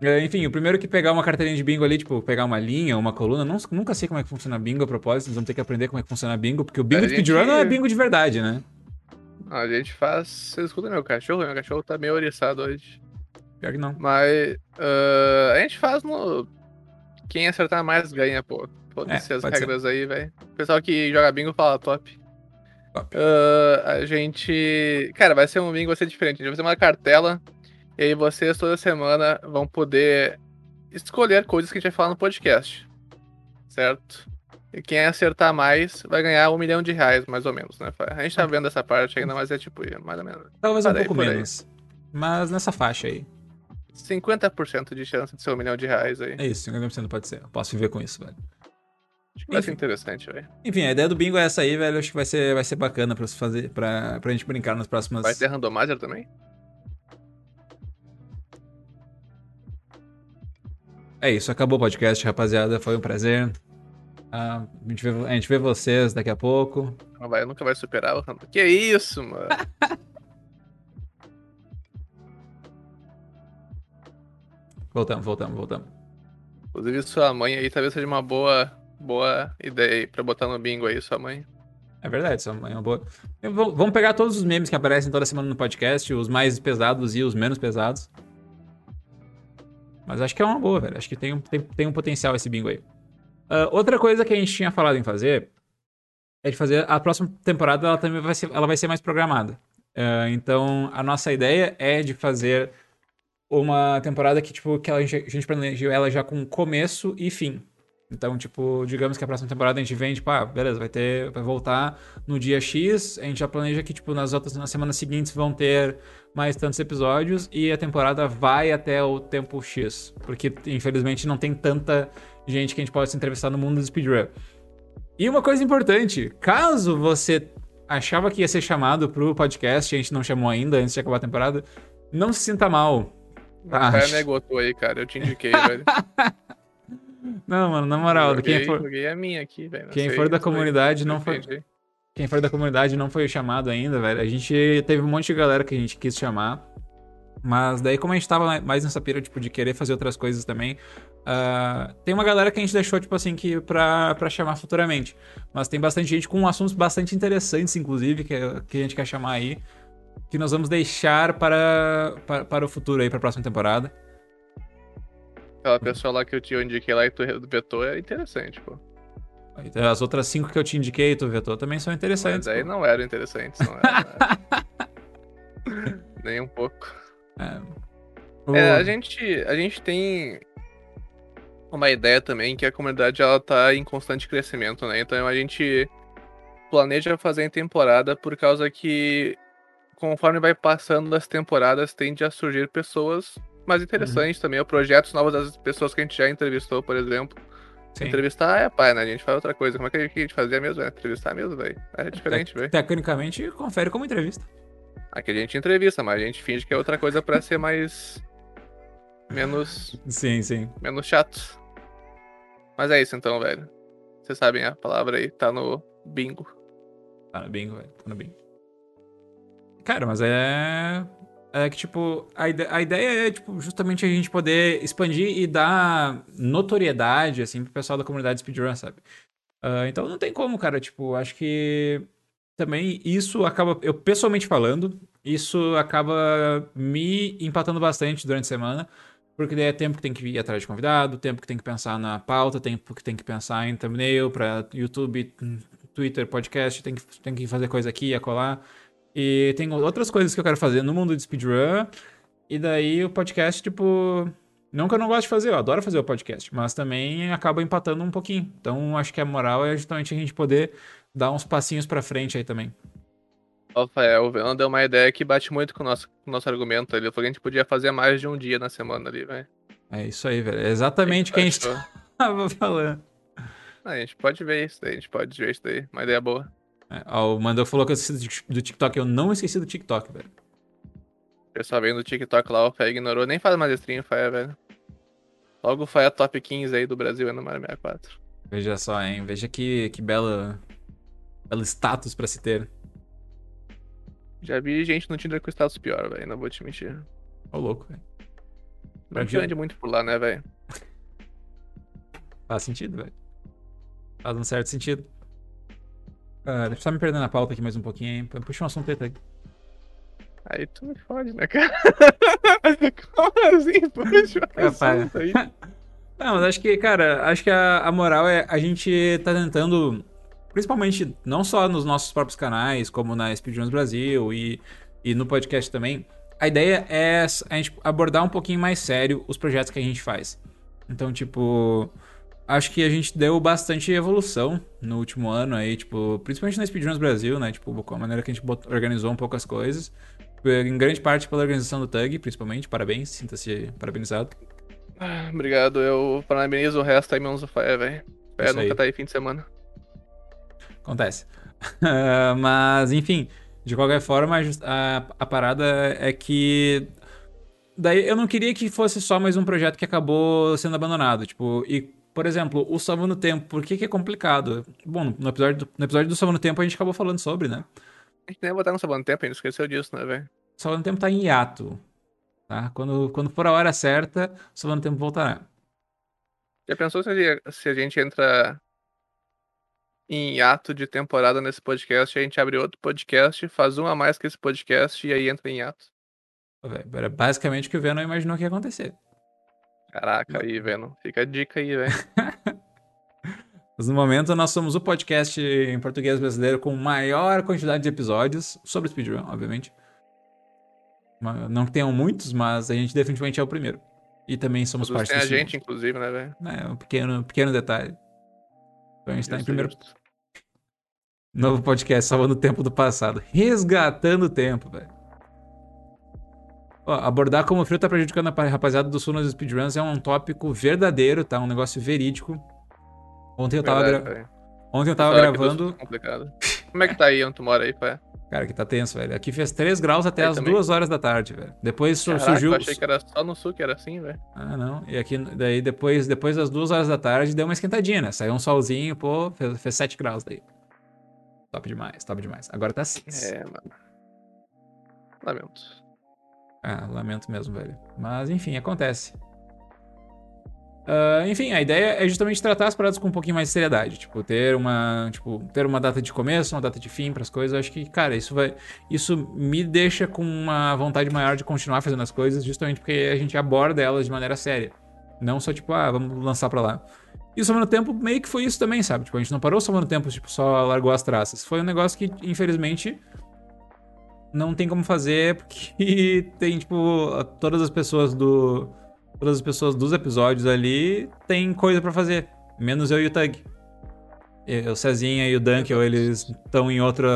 É, Enfim, o primeiro que pegar uma carteirinha de bingo ali, tipo, pegar uma linha, uma coluna, não- nunca sei como é que funciona bingo a propósito, vocês vão ter que aprender como é que funciona bingo, porque o bingo A de gente- speedrun não é bingo de verdade, né? A gente faz. Você escuta meu cachorro? Meu cachorro tá meio oriçado hoje. Pior que não. Mas. ah, a gente faz no. Quem acertar mais ganha, pô. Foda-se É, as pode ser. regras aí, velho. O pessoal que joga bingo fala top. Top. Ah, a gente. Cara, vai ser um bingo, vai ser diferente. A gente vai fazer uma cartela. E aí vocês toda semana vão poder escolher coisas que a gente vai falar no podcast. Certo? E quem acertar mais vai ganhar um milhão de reais, mais ou menos, né? A gente tá vendo essa parte ainda, mas é tipo, mais ou menos. Talvez um pouco menos. Mas nessa faixa aí. 50% de chance de ser um milhão de reais aí. É isso, 50% pode ser. Eu posso viver com isso, velho. Acho que vai ser interessante, velho. Enfim, a ideia do bingo é essa aí, velho. Acho que vai ser, vai ser bacana pra fazer, pra, pra gente brincar nas próximas. Vai ter randomizer também? É isso, acabou o podcast, rapaziada. Foi um prazer. Ah, a, gente vê, a gente vê vocês daqui a pouco. Não vai, nunca vai superar o. Que isso, mano? <laughs> Voltamos, voltamos, voltamos. Inclusive, sua mãe aí talvez seja uma boa, boa ideia aí pra botar no bingo aí, sua mãe. É verdade, isso é uma boa. Vou- vamos pegar todos os memes que aparecem toda semana no podcast, os mais pesados e os menos pesados. Mas acho que é uma boa, velho. Acho que tem, um- tem, tem um potencial esse bingo aí. Ah, outra coisa que a gente tinha falado em fazer é de fazer. A próxima temporada ela também vai ser, ela vai ser mais programada. Ah, então, a nossa ideia é de fazer uma temporada que, tipo, que a gente, planejou ela já com começo e fim. Então, tipo, digamos que a próxima temporada a gente vem, tipo, ah, beleza, vai ter, vai voltar no dia X, a gente já planeja que, tipo, nas outras, nas semanas seguintes vão ter mais tantos episódios e a temporada vai até o tempo X, porque, infelizmente, não tem tanta gente que a gente possa entrevistar no mundo do speedrun. E uma coisa importante, caso você achava que ia ser chamado pro podcast a gente não chamou ainda, antes de acabar a temporada, não se sinta mal. O cara <laughs> tu aí, cara. Eu te indiquei, velho. <laughs> Não, mano, na moral, joguei, quem for... joguei a minha aqui, velho. quem sei, for da comunidade não foi- Entendi. Quem for da comunidade não foi chamado ainda, velho. A gente teve um monte de galera que a gente quis chamar. Mas daí, como a gente tava mais nessa pira, tipo, de querer fazer outras coisas também, ah, tem uma galera que a gente deixou, tipo assim, que pra, pra chamar futuramente. Mas tem bastante gente com assuntos bastante interessantes, inclusive, que, que a gente quer chamar aí. Que nós vamos deixar para, para, para o futuro aí, para a próxima temporada. Aquela pessoa lá que eu te indiquei lá e tu vetou é interessante, pô. Então, as outras cinco que eu te indiquei e tu vetou também são interessantes. Mas aí pô. não eram interessantes, não era. <laughs> Nem um pouco. É. O... é. a, gente, a gente tem uma ideia também que a comunidade ela tá em constante crescimento, né? Então a gente planeja fazer em temporada por causa que conforme vai passando as temporadas tende a surgir pessoas mais interessantes uhum. também, ou projetos novos das pessoas que a gente já entrevistou, por exemplo. Sim. Entrevistar é pai, né? A gente faz outra coisa. Como é que a gente fazia mesmo? É entrevistar mesmo, velho. É diferente, velho. Tecnicamente, confere como entrevista. Aqui a gente entrevista, mas a gente finge que é outra coisa para ser mais. menos. Sim, sim. Menos chato. Mas é isso então, velho. Vocês sabem a palavra aí, tá no bingo. Tá no bingo, velho. Tá no bingo. Cara, mas é. É que, tipo, a, a ideia é, tipo, justamente a gente poder expandir e dar notoriedade, assim, pro pessoal da comunidade speedrun, sabe? Uh, então não tem como, cara, tipo, acho que também isso acaba, eu pessoalmente falando, isso acaba me empatando bastante durante a semana, porque daí é tempo que tem que ir atrás de convidado, tempo que tem que pensar na pauta, tempo que tem que pensar em thumbnail para YouTube, Twitter, podcast, tem que, tem que fazer coisa aqui e acolá. E tem outras coisas que eu quero fazer no mundo de speedrun. E daí o podcast, tipo. Não que eu não gosto de fazer, eu adoro fazer o podcast, mas também acaba empatando um pouquinho. Então acho que a moral é justamente a gente poder dar uns passinhos pra frente aí também. Rafael, o Venom deu uma ideia que bate muito com o nosso, com o nosso argumento ali. Ele falou que a gente podia fazer mais de um dia na semana ali, velho. É isso aí, velho. É exatamente o que a gente <laughs> tava falando. Ah, a gente pode ver isso daí, a gente pode ver isso daí. Uma ideia boa. É, ó, o Mandel falou que eu esqueci do TikTok. Eu não esqueci do TikTok, velho. O pessoal vem do TikTok lá, o Fé ignorou. Nem faz mais stream, Fé, velho. Logo o Fé top 15 aí do Brasil no Mario 64. Veja só, hein. Veja que, que belo, belo status pra se ter. Já vi gente no Tinder com status pior, velho. Não vou te mentir. Ô, louco, velho. Não te ande muito por lá, né, velho? Faz sentido, velho. Faz um certo sentido. Uh, deixa eu só me perder na pauta aqui mais um pouquinho, hein? Puxa um assunto aí. Aí tu me fode, né, cara? <laughs> Como assim? Puxa um assunto aí. <laughs> Não, mas acho que, cara, acho que a, a moral é a gente tá tentando, principalmente não só nos nossos próprios canais, como na Speedruns Brasil e, e no podcast também, a ideia é a gente abordar um pouquinho mais sério os projetos que a gente faz. Então, tipo, acho que a gente deu bastante evolução no último ano aí, tipo, principalmente na Speedruns Brasil, né? Tipo, com a maneira que a gente organizou um pouco as coisas. Em grande parte pela organização do Tug, principalmente. Parabéns, sinta-se parabenizado. Ah, obrigado, eu parabenizo o resto aí, menos o Fé, velho. Fé nunca tá aí fim de semana. Acontece. <laughs> Mas, enfim, de qualquer forma, a, a parada é que daí eu não queria que fosse só mais um projeto que acabou sendo abandonado. Tipo, e por exemplo, o Salvo no Tempo, por que, que é complicado? Bom, no episódio, do, no episódio do Salvo no Tempo a gente acabou falando sobre, né? A gente nem ia botar no Salvo no Tempo, a gente esqueceu disso, né, velho? O Salvo no Tempo tá em hiato. Tá? Quando, quando for a hora certa, o Salvo no Tempo voltará. Já pensou se a, se a gente entra em hiato de temporada nesse podcast, a gente abre outro podcast, faz um a mais que esse podcast e aí entra em hiato? Era basicamente o que o Venom imaginou que ia acontecer. Caraca, aí, Venom. Fica a dica aí, velho. <laughs> Mas no momento nós somos o podcast em português brasileiro com maior quantidade de episódios sobre speedrun, obviamente. Não que tenham muitos, mas a gente definitivamente é o primeiro. E também somos parte tem a gente, inclusive, né, velho? É, um pequeno, pequeno detalhe. Então a gente tá em primeiro. Justo. <laughs> Novo podcast, salvando o tempo do passado. Resgatando o tempo, velho. Ó, abordar como o frio tá prejudicando a rapaziada do sul nos speedruns é um tópico verdadeiro, tá? Um negócio verídico. Ontem eu tava, Verdade, gra... Ontem eu tava gravando. Complicado. Como é que tá aí onde tu mora aí, pai? Cara, aqui tá tenso, velho. Aqui fez 3 graus até aí as também? 2 horas da tarde, velho. Depois Caraca, surgiu. Eu achei que era só no sul que era assim, velho. Ah, não. E aqui, daí depois, depois das 2 horas da tarde deu uma esquentadinha, né? Saiu um solzinho, pô, fez, fez 7 graus daí. Top demais, top demais. Agora tá 6. É, mano. Lamento. Ah, lamento mesmo, velho. Mas enfim, acontece. Uh, enfim, a ideia é justamente tratar as paradas com um pouquinho mais de seriedade. Tipo, ter uma, tipo, ter uma data de começo, uma data de fim para as coisas. Eu acho que, cara, isso vai. Isso me deixa com uma vontade maior de continuar fazendo as coisas, justamente porque a gente aborda elas de maneira séria. Não só, tipo, ah, vamos lançar pra lá. E o no Tempo meio que foi isso também, sabe? Tipo, a gente não parou no Tempo, tipo, só largou as traças. Foi um negócio que, infelizmente, não tem como fazer, porque <laughs> tem, tipo, todas as pessoas do. Todas as pessoas dos episódios ali tem coisa para fazer. Menos eu e o Tug. O Cezinha e o Dunkel, eles estão em outra.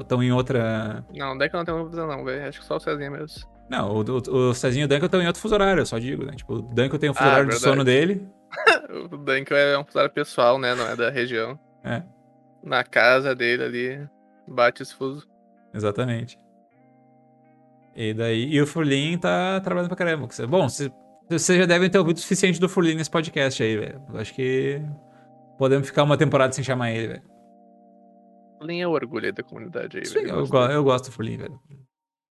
estão em outra. Não, o Dunkel não tem uma visão, não, velho. Acho que só o Cezinha mesmo. Não, o, o, o Cezinho e o Dunkel estão em outro fuso horário, eu só digo, né? Tipo, o Dunkel tem o fuso ah, horário de sono dele. <laughs> o Dunkel é um fuso horário pessoal, né? Não é da região. É. Na casa dele ali, bate esse fuso. Exatamente. E daí, e o Furlin tá trabalhando pra caramba. Bom, vocês já devem ter ouvido o suficiente do Furlin nesse podcast aí, velho. Acho que podemos ficar uma temporada sem chamar ele, velho. Furlin é o orgulho da comunidade aí, Sim, velho. Eu, eu, eu gosto do Furlin, velho.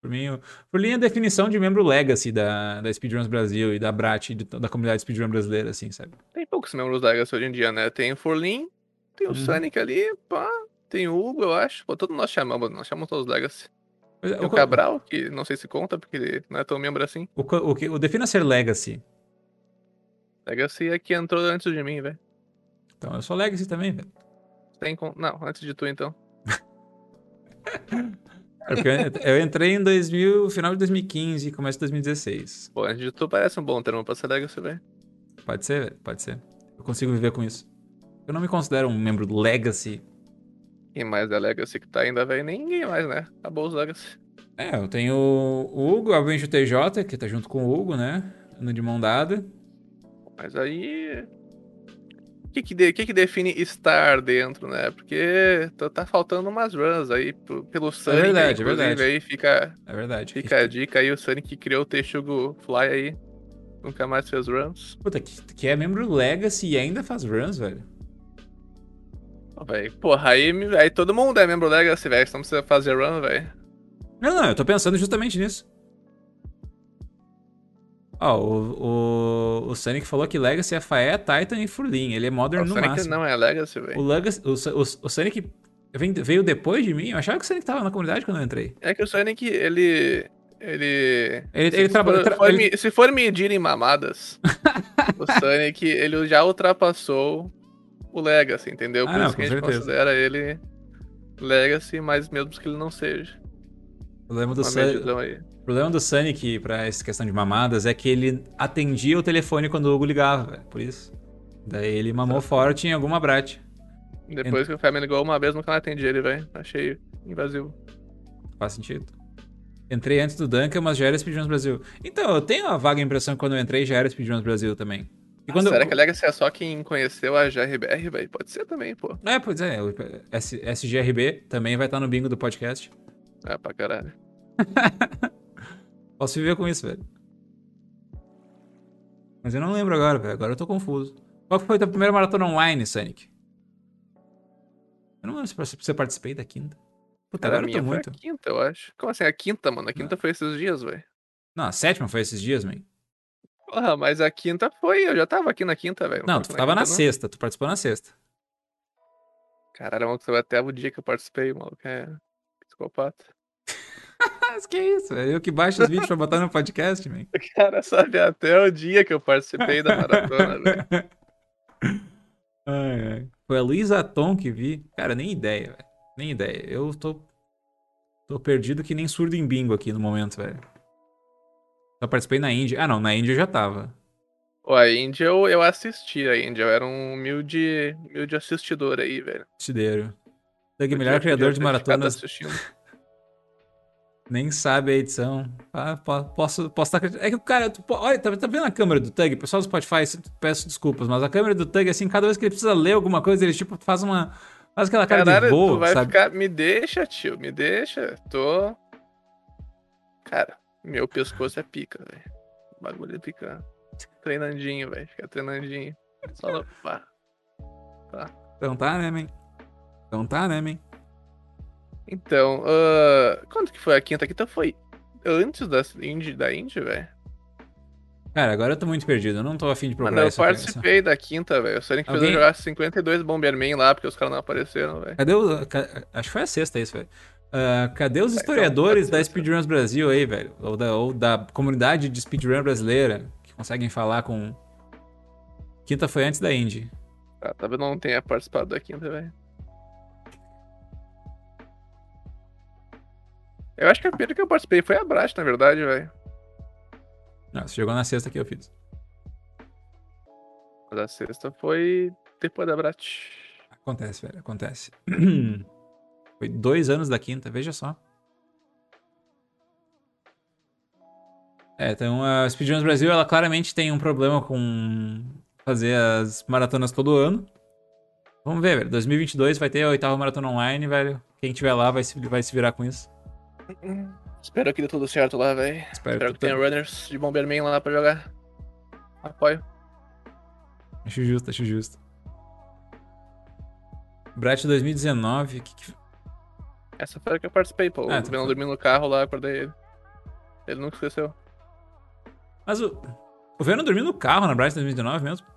Por mim, mim, é a definição de membro legacy da, da Speedruns Brasil e da Brat, da comunidade speedrun brasileira, assim, sabe? Tem poucos membros legacy hoje em dia, né? Tem o Furlin, tem o hum. Sonic ali, pá, tem o Hugo, eu acho. Pô, todos nós chamamos, nós chamamos todos legacy. O, o Cabral, que não sei se conta, porque ele não é tão membro assim. O, o, o, o defina ser legacy. Legacy é que entrou antes de mim, velho. Então eu sou legacy também, velho. Tem, não, antes de tu, então. É eu entrei em 2000, final de 2015, começo de 2016. Pô, antes de tu parece um bom termo pra ser legacy, velho. Pode ser, pode ser. Eu consigo viver com isso. Eu não me considero um membro do Legacy. Quem mais é Legacy que tá ainda, velho? Ninguém mais, né? Acabou os Legacy. É, eu tenho o Hugo, obviamente o TJ, que tá junto com o Hugo, né? No de mão dada. Mas aí que, que, de, que, que define estar dentro, né? Porque tá faltando umas runs aí pelo Sonic. É verdade, é verdade. Aí fica, é verdade. Fica a dica aí, o Sonic que criou o Texugo Fly aí. Nunca mais fez runs. Puta, que, que é membro Legacy e ainda faz runs, velho. Véio, porra, aí, aí todo mundo é membro Legacy, velho. Então precisa fazer run, velho. Não, não, eu tô pensando justamente nisso. Ó, oh, o, o, o Sonic falou que Legacy é Faé, Titan e Furlin. Ele é Modern oh, no Sonic máximo. não é Legacy, velho. O, Legacy, o, o, o Sonic veio depois de mim? Eu achava que o Sonic tava na comunidade quando eu entrei. É que o Sonic, ele... Ele... Ele, ele. Tra ele... Se for medir em mamadas, <laughs> o Sonic, ele já ultrapassou o Legacy, entendeu? Por ah, isso não, que a gente certeza. considera ele Legacy, mas mesmo que ele não seja. O problema do Sonic problema do Sonic pra essa questão de mamadas é que ele atendia o telefone quando o Hugo ligava, por isso. Daí ele mamou forte em alguma brat. Depois Ent... que o Fé me ligou uma vez, nunca atendi ele, velho. Achei invasivo. Faz sentido. Entrei antes do Duncan, mas já era Speedruns Brasil. Então, eu tenho a vaga impressão que quando eu entrei já era Speedruns Brasil também. Será que a Legacy é só quem conheceu a GRBR, velho? Pode ser também, pô. É, pois é. O SGRB também vai estar no bingo do podcast. É, pra caralho. <laughs> Posso viver com isso, velho. Mas eu não lembro agora, velho. Agora eu tô confuso. Qual foi a tua primeira maratona online, Sonic? Eu não lembro se você participei da quinta. Puta, agora eu tô muito. a quinta, eu acho. Como assim? A quinta, mano? A quinta não. foi esses dias, velho. Não, a sétima foi esses dias, man. Porra, mas a quinta foi. Eu já tava aqui na quinta, velho. Não, não tu tava na, quinta, na sexta. Tu participou na sexta. Caralho, mano, até o dia que eu participei, maluco. É psicopata. <laughs> Mas que isso, velho? Eu que baixo os vídeos pra botar no podcast, man. O <laughs> cara sabe até o dia que eu participei da maratona, <laughs> velho. Ai, ai. Foi a Luísa Tom que vi. Cara, nem ideia, velho. Nem ideia. Eu tô. Tô perdido que nem surdo em bingo aqui no momento, velho. Só participei na Índia. Ah, não, na Índia eu já tava. Pô, a Índia eu, eu assisti a Índia. Eu era um humilde, humilde assistidor aí, velho. Assistideiro. Doug, melhor criador de maratonas. <laughs> Nem sabe a edição. Ah, posso, posso estar. É que, cara, tu, olha, tá, tá, vendo a câmera do Tug? Pessoal do Spotify, peço desculpas, mas a câmera do Tug, assim, cada vez que ele precisa ler alguma coisa, ele, tipo, faz uma. Faz aquela cara Caralho, de voo, tu vai sabe? Ficar... Me deixa, tio, me deixa. Tô. Cara, meu pescoço é pica, velho. O bagulho é pica. Treinandinho, velho. Fica treinandinho. Só no... Pá. Tá. Então tá, né, man? Então tá, né, man? Então, uh, quando que foi a quinta? A quinta foi antes da Indy, da Indy, velho? Cara, agora eu tô muito perdido. Eu não tô afim de procurar Mano, eu participei da quinta, velho. O Sonic fez eu jogar 52 Bomberman lá, porque os caras não apareceram, velho. Cadê o. Acho que foi a sexta isso, velho. Ah, cadê os então, historiadores da. Speedruns Brasil aí, velho? Ou da, ou da comunidade de speedrun brasileira que conseguem falar com. Quinta foi antes da Indy. Ah, talvez não tenha participado da quinta, velho. Eu acho que a primeira que eu participei foi a Brat, na verdade, velho. Não, você jogou na sexta que eu fiz. Mas a sexta foi depois da Brat. Acontece, velho, acontece. <clears throat> Foi dois anos da quinta, veja só. É, então a Speedruns Brasil, ela claramente tem um problema com fazer as maratonas todo ano. Vamos ver, velho. 2022 vai ter a oitava maratona online, velho. Quem tiver lá vai se, vai se virar com isso. Espero que dê tudo certo lá, velho. Espero, Espero que que tenha runners de Bomberman lá pra jogar. Apoio. Acho justo, acho justo. Brat 2019, que, que... Essa foi a que eu participei, pô. Ah, o Venom dormiu no carro lá, acordei ele. Ele nunca esqueceu. Mas o. O Venom dormiu no carro na Brat 2019 mesmo?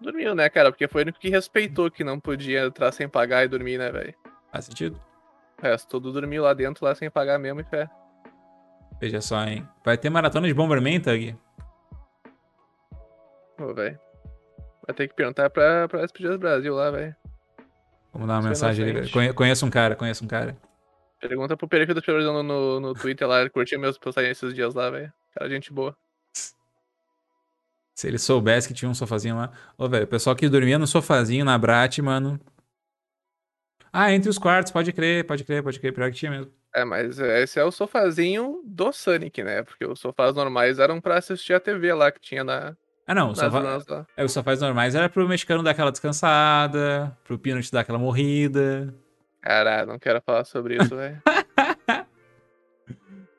Dormiu, né, cara? Porque foi o único que respeitou que não podia entrar sem pagar e dormir, né, velho? Faz sentido. O resto tudo dormiu lá dentro, lá sem pagar mesmo e fé. Veja só, hein. Vai ter maratona de Bomberman, Tug? Ô, velho. Vai ter que perguntar pra, pra SPGs Brasil lá, velho. Vamos dar uma Isso é mensagem ali, velho. Conhe- Conheço um cara, conheço um cara. Pergunta pro perfil do Supervisão no, no, no Twitter lá, ele curtiu meus postagens esses dias lá, velho. Cara, gente boa. Se ele soubesse que tinha um sofazinho lá. Ô, velho, o pessoal que dormia no sofazinho na Brat, mano. Ah, entre os quartos, pode crer, pode crer, pode crer. Pior que tinha mesmo. É, mas esse é o sofazinho do Sonic, né? Porque os sofás normais eram pra assistir a TV lá que tinha na, Ah, não, o sofá, é, os sofás normais era pro mexicano dar aquela descansada, pro Peanut dar aquela morrida. Caralho, não quero falar sobre isso, velho. <laughs>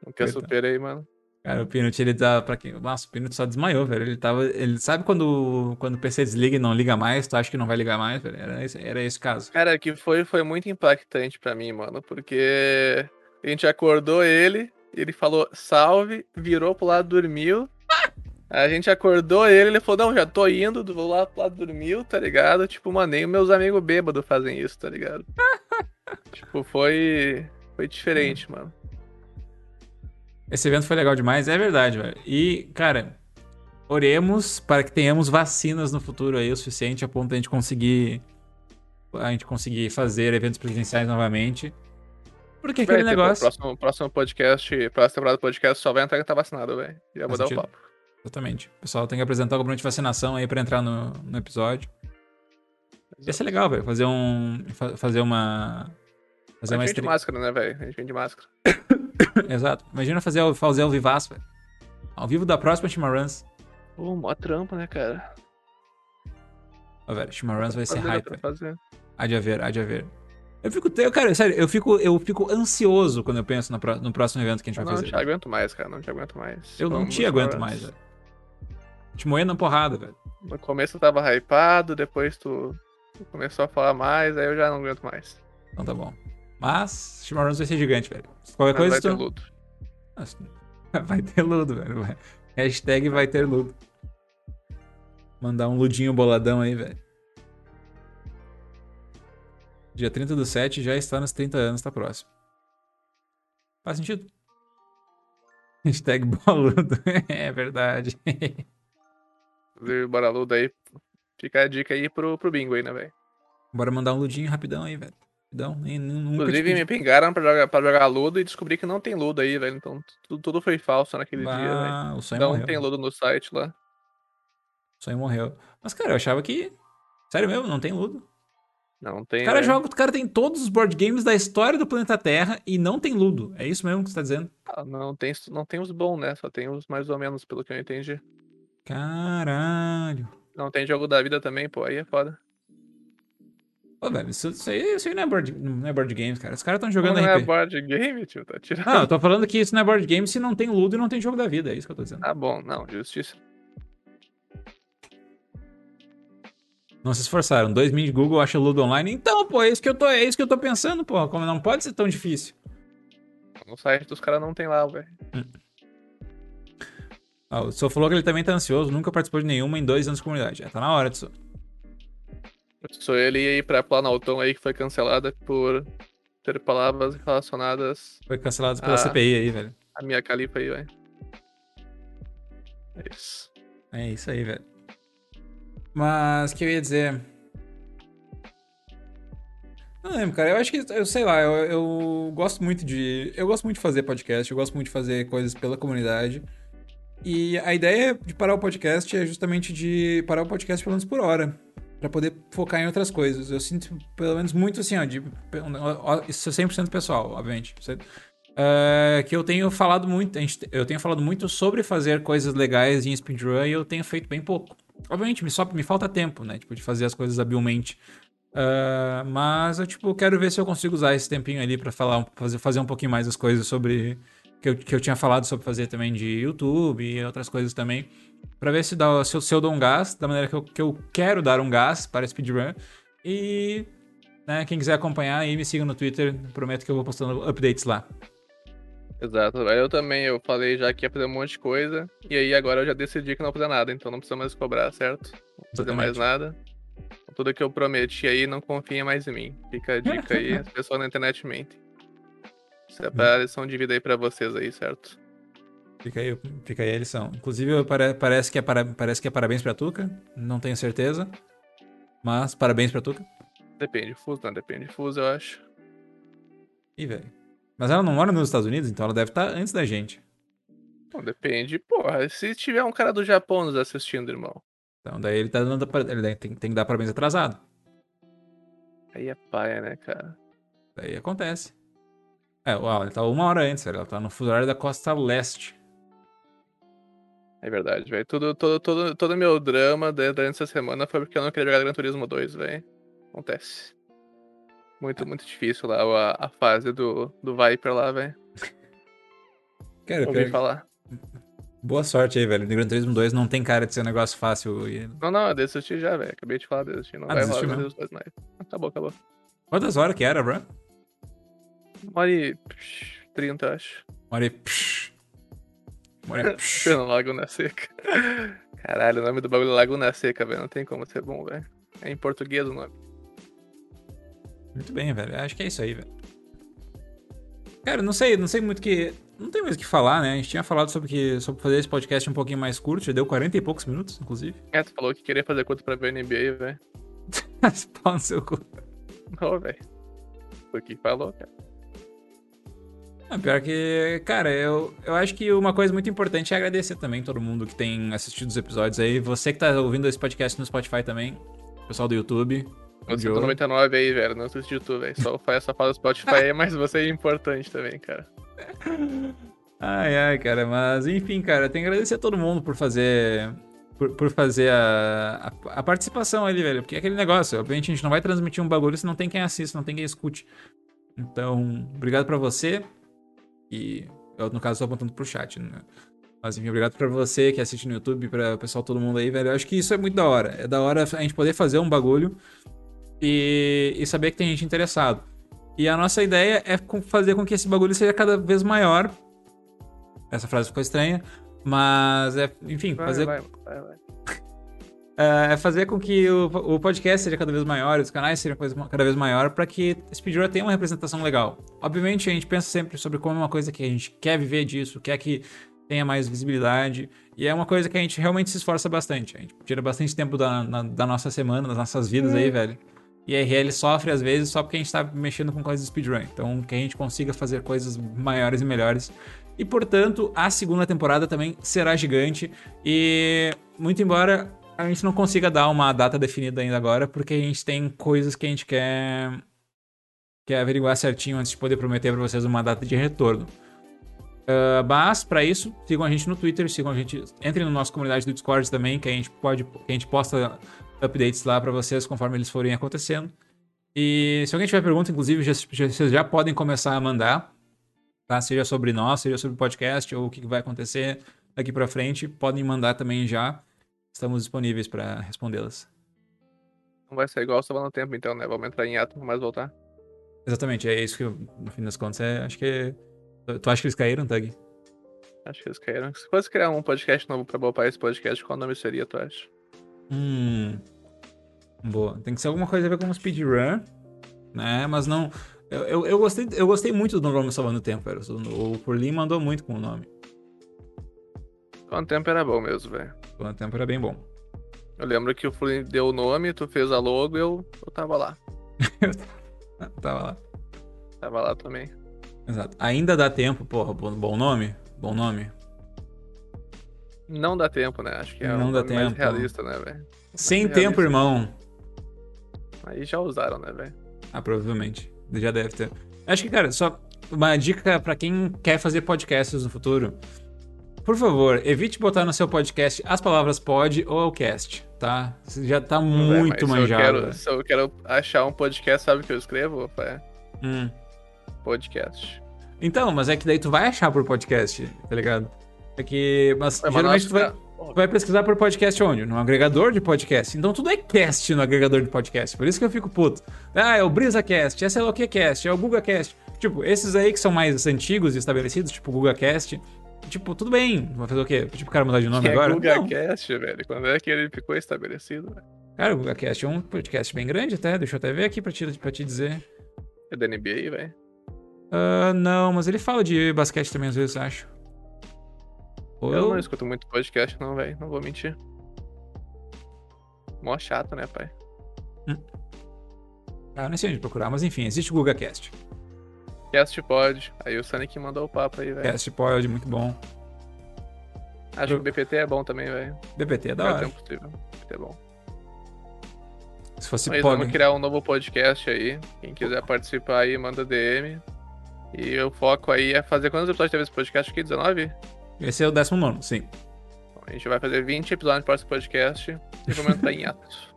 Nunca Coitado. superei, mano. Cara, o Peanut, ele dá pra quem. Nossa, o Peanut só desmaiou, velho. Ele tava. Ele sabe quando, quando o PC desliga e não liga mais, tu acha que não vai ligar mais, velho? Era esse, era esse caso. Cara, que foi, foi muito impactante pra mim, mano, porque a gente acordou ele, ele falou salve, virou pro lado, dormiu. A gente acordou ele, ele falou, não, já tô indo, vou lá pro lado, dormiu, tá ligado? Tipo, mano, nem os meus amigos bêbados fazem isso, tá ligado? <laughs> tipo, foi. Foi diferente, mano. Esse evento foi legal demais, é verdade, velho. E, cara, oremos para que tenhamos vacinas no futuro aí o suficiente a ponto de a gente conseguir. A gente conseguir fazer eventos presenciais novamente. Porque aquele negócio. próximo, próximo podcast, próxima temporada do podcast só vai entrar quem tá vacinado, velho. Já vou Faz dar o papo. Exatamente. O pessoal tem que apresentar o comprovante de vacinação aí pra entrar no, no episódio. Ia ser legal, velho. Fazer um. fa- Fazer uma. Fazer a uma gente vende stream. máscara, né, velho? A gente vende máscara. <coughs> <coughs> Exato. Imagina fazer, fazer ao vivaço, velho. Ao vivo da próxima Chimaruns. Pô, mó trampa, né, cara? Ó, velho, Chimaruns vai ser hype. Há de haver, há de haver. Eu fico. Eu, cara, sério, eu fico, eu fico ansioso quando eu penso no, no próximo evento que a gente Eu vai não fazer. te aguento mais, cara. Não te aguento mais. Eu não Vamos te aguento mais, velho. Te moendo na porrada, velho. No começo eu tava hypado, depois tu começou a falar mais, aí eu já não aguento mais. Então tá bom. Mas, Chimaruns vai ser gigante, velho. Qualquer Mas coisa, vai ter tu... luto. Nossa, <laughs> Vai ter ludo, velho. Hashtag vai ter ludo. Mandar um ludinho boladão aí, velho. Dia 30 do 7 já está nos 30 anos, tá próximo. Faz sentido? <laughs> Hashtag boludo. <laughs> é verdade. Inclusive, Bora ludo aí. Fica a dica aí pro, pro bingo aí, né, velho? Bora mandar um ludinho rapidão aí, velho. Rapidão. Nem, nunca Inclusive, me pingaram pra jogar, pra jogar ludo e descobri que não tem ludo aí, velho. Então tudo, tudo foi falso naquele dia, velho. Bah, o sonho Não morreu. tem ludo no site lá. O sonho morreu. Mas, cara, eu achava que. Sério mesmo, não tem ludo. Não tem. O cara joga, o cara tem todos os board games da história do planeta Terra e não tem ludo. É isso mesmo que você tá dizendo? Ah, Não tem, não tem os bons, né? Só tem os mais ou menos, pelo que eu entendi. Caralho. Não tem jogo da vida também, pô. Aí é foda. Pô, velho, isso, isso aí, isso aí não, é board, não é board games, cara. Os caras estão jogando Como não é RP. board game, tio? Tá tirando. Não, eu tô falando que isso não é board game se não tem ludo e não tem jogo da vida. É isso que eu tô dizendo. Ah, bom. Não, justiça. Não se esforçaram. Dois min de Google acha ludo online. Então, pô, é isso que eu tô, é isso que eu tô pensando, pô. Como não pode ser tão difícil. No site dos caras não tem lá, velho. Ah, o Tso falou que ele também tá ansioso, nunca participou de nenhuma em dois anos de comunidade. Já tá na hora, Tso. Sou ele aí pra Planaltão aí que foi cancelada por ter palavras relacionadas Foi cancelado pela Ah. CPI aí, velho. à minha califa aí, velho. É isso. É isso aí, velho. Mas, o que eu ia dizer? Não lembro, cara. Eu acho que, eu sei lá, eu, eu gosto muito de. Eu gosto muito de fazer podcast, eu gosto muito de fazer coisas pela comunidade. E a ideia de parar o podcast é justamente de parar o podcast pelo menos por hora. Pra poder focar em outras coisas. Eu sinto, pelo menos, muito assim, ó. De, isso é 100% pessoal, obviamente. É, que eu tenho falado muito. gente- Eu tenho falado muito sobre fazer coisas legais em speedrun e eu tenho feito bem pouco. Obviamente, me, só, me falta tempo, né? Tipo, de fazer as coisas habilmente. Ah, mas eu, tipo, quero ver se eu consigo usar esse tempinho ali pra falar, fazer, fazer um pouquinho mais as coisas sobre. Que eu, que eu tinha falado sobre fazer também de YouTube e outras coisas também. Pra ver se, dá, se, eu, se eu dou um gás, da maneira que eu, que eu quero dar um gás para speedrun. E. Né, quem quiser acompanhar aí, me siga no Twitter. Prometo que eu vou postando updates lá. Exato. Eu também, eu falei já que ia fazer um monte de coisa. E aí agora eu já decidi que não vou fazer nada, então não precisa mais cobrar, certo? Não vou fazer mais nada. Tudo que eu prometi aí, não confiem mais em mim. Fica a dica aí, as pessoas na internet mentem. Isso é pra lição de vida aí pra vocês aí, certo? Fica aí, fica aí a lição. Inclusive, pare- parece, que é para, parece que é parabéns pra Tuca. Não tenho certeza. Mas parabéns pra Tuca. Depende, fuso, não, depende, fuso, eu acho. Ih, velho. Mas ela não mora nos Estados Unidos, então ela deve estar antes da gente. Bom, depende, porra. Se tiver um cara do Japão nos assistindo, irmão. Então daí ele tá dando. Ele tem, tem que dar parabéns atrasado. Aí é paia, né, cara? Daí acontece. É, uau, ele tá uma hora antes, velho. Ela tá no fuso horário da costa leste. É verdade, velho. Tudo, todo, todo, todo meu drama durante essa semana foi porque eu não queria jogar Gran Turismo 2, velho. Acontece. Muito, muito difícil lá a, a fase do, do Viper lá, velho. <laughs> Cara, Ouvi pior- falar. boa sorte aí, velho. No Gran Turismo 2 não tem cara de ser um negócio fácil. E... Não, não, eu desisti já, velho. Acabei de falar, desisti. Não Ah, vai rolar Gran? Turismo 2 mais. Acabou, acabou. Quantas horas que era, bro? Uma hora e psh, 30, acho. Uma hora e. Psh. Uma hora e. <laughs> Psh. Pelo Laguna Seca. Caralho, o nome do bagulho é Laguna Seca, velho. Não tem como ser bom, velho. É em português o nome. Muito bem, velho. Acho que é isso aí, velho. Cara, não sei, não sei muito que. Não tem mais o que falar, né? A gente tinha falado sobre, que, sobre fazer esse podcast um pouquinho mais curto, já deu 40 e poucos minutos, inclusive. É, tu falou que queria fazer conta pra ver NBA, velho. <laughs> Pau no seu cu. Não, velho. Foi o que falou, cara. Ah, pior que, cara, eu, eu acho que uma coisa muito importante é agradecer também todo mundo que tem assistido os episódios aí. Você que tá ouvindo esse podcast no Spotify também. Pessoal do YouTube. Diogo. tô 99 aí, velho. Não assisti de tu, velho. Só faz essa fala do Spotify aí, mas você é importante também, cara. Ai, ai, cara, mas enfim, cara, tem que agradecer a todo mundo por fazer. Por, por fazer a, a, a participação ali, velho. Porque é aquele negócio, obviamente a gente não vai transmitir um bagulho se não tem quem assista, não tem quem escute. Então, obrigado pra você. E eu, no caso, tô apontando pro chat, né? Mas enfim, obrigado pra você que assiste no YouTube, pra o pessoal, todo mundo aí, velho. Eu acho que isso é muito da hora. É da hora a gente poder fazer um bagulho e, e saber que tem gente interessado. E a nossa ideia é fazer com que esse bagulho seja cada vez maior. Essa frase ficou estranha, mas é, enfim, Vai, fazer, vai, vai, vai. É, é fazer com que o, o podcast seja cada vez maior, os canais sejam cada vez maior, para que Speedrun tenha uma representação legal. Obviamente, a gente pensa sempre sobre como é uma coisa que a gente quer viver disso, quer que tenha mais visibilidade, e é uma coisa que a gente realmente se esforça bastante. A gente tira bastante tempo da, na- da nossa semana, das nossas vidas aí, velho. E a RL sofre às vezes só porque a gente tá mexendo com coisas de speedrun. Então, que a gente consiga fazer coisas maiores e melhores. E, portanto, a segunda temporada também será gigante. E, muito embora a gente não consiga dar uma data definida ainda agora, porque a gente tem coisas que a gente quer, quer averiguar certinho antes de poder prometer pra vocês uma data de retorno. Uh, mas, pra isso, sigam a gente no Twitter, sigam a gente. Entrem na nossa comunidade do Discord também, que a gente pode. A gente posta updates lá pra vocês conforme eles forem acontecendo. E se alguém tiver pergunta, inclusive, já- já- vocês já podem começar a mandar. Tá? Seja sobre nós, seja sobre o podcast, ou o que vai acontecer daqui pra frente. Podem mandar também já. Estamos disponíveis pra respondê-las. Não vai ser igual só no tempo, então, né? Vamos entrar em ato, não mais voltar. Exatamente, é isso que, eu, no fim das contas, é, acho que. Tu, tu acha que eles caíram, Tug? Acho que eles querem. Se fosse criar um podcast novo pra bopar esse podcast, qual nome seria, tu acha? Hum. Boa. Tem que ser alguma coisa a ver com speedrun, né? Mas não. Eu, eu, eu gostei, eu gostei muito do nome Salvando o Tempo, velho. O Furlim mandou muito com o nome. Quanto tempo era bom mesmo, velho. Quanto tempo era bem bom. Eu lembro que o Furlim deu o nome, tu fez a logo e eu, eu tava lá. <laughs> Tava lá. Tava lá também. Exato. Ainda dá tempo, porra. Bom, nome? Bom nome. Não dá tempo, né? Acho que é Não um dá nome mais tempo. realista, né, velho? Sem realista. tempo, irmão. Aí já usaram, né, velho? Ah, provavelmente. Já deve ter. Acho que, cara, só uma dica pra quem quer fazer podcasts no futuro. Por favor, evite botar no seu podcast as palavras pod ou cast, tá? Você já tá muito mas se eu manjado. quero- Se eu quero achar um podcast, sabe o que eu escrevo? É Hum. podcast. Então, mas é que daí tu vai achar por podcast, tá ligado? É que. Mas mas geralmente tu vai, tu vai pesquisar por podcast onde? No agregador de podcast. Então tudo é cast no agregador de podcast. Por isso que eu fico puto. Ah, é o BrisaCast, é sei lá o que cast, é o GugaCast. Tipo, esses aí que são mais antigos e estabelecidos, tipo o GugaCast. Tipo, tudo bem. Vai fazer o quê? Tipo, o cara mudar de nome que é agora? Não. GugaCast, velho. Quando é que ele ficou estabelecido? velho? Cara, o GugaCast é um podcast bem grande até. Deixa eu até ver aqui pra te, pra te dizer. É da NBA, velho. Ah, não, mas ele fala de basquete também às vezes, acho. Ou Eu não escuto muito podcast, não, velho. Não vou mentir. Mó chato, né, pai? Ah, não sei onde procurar, mas enfim, existe o GugaCast. Cast pode. Aí o Sonic mandou o papo aí, velho. Cast pode, muito bom. Acho que o BPT é bom também, velho. BPT é da Faz hora. possível. BPT é bom. Se fosse Mas vamos criar um novo podcast aí. Quem quiser participar aí, manda DM. E o foco aí é fazer quantos episódios teve esse podcast aqui? 19? Esse é o 19, sim. Bom, a gente vai fazer 20 episódios para esse podcast e vamos entrar em <laughs> atos.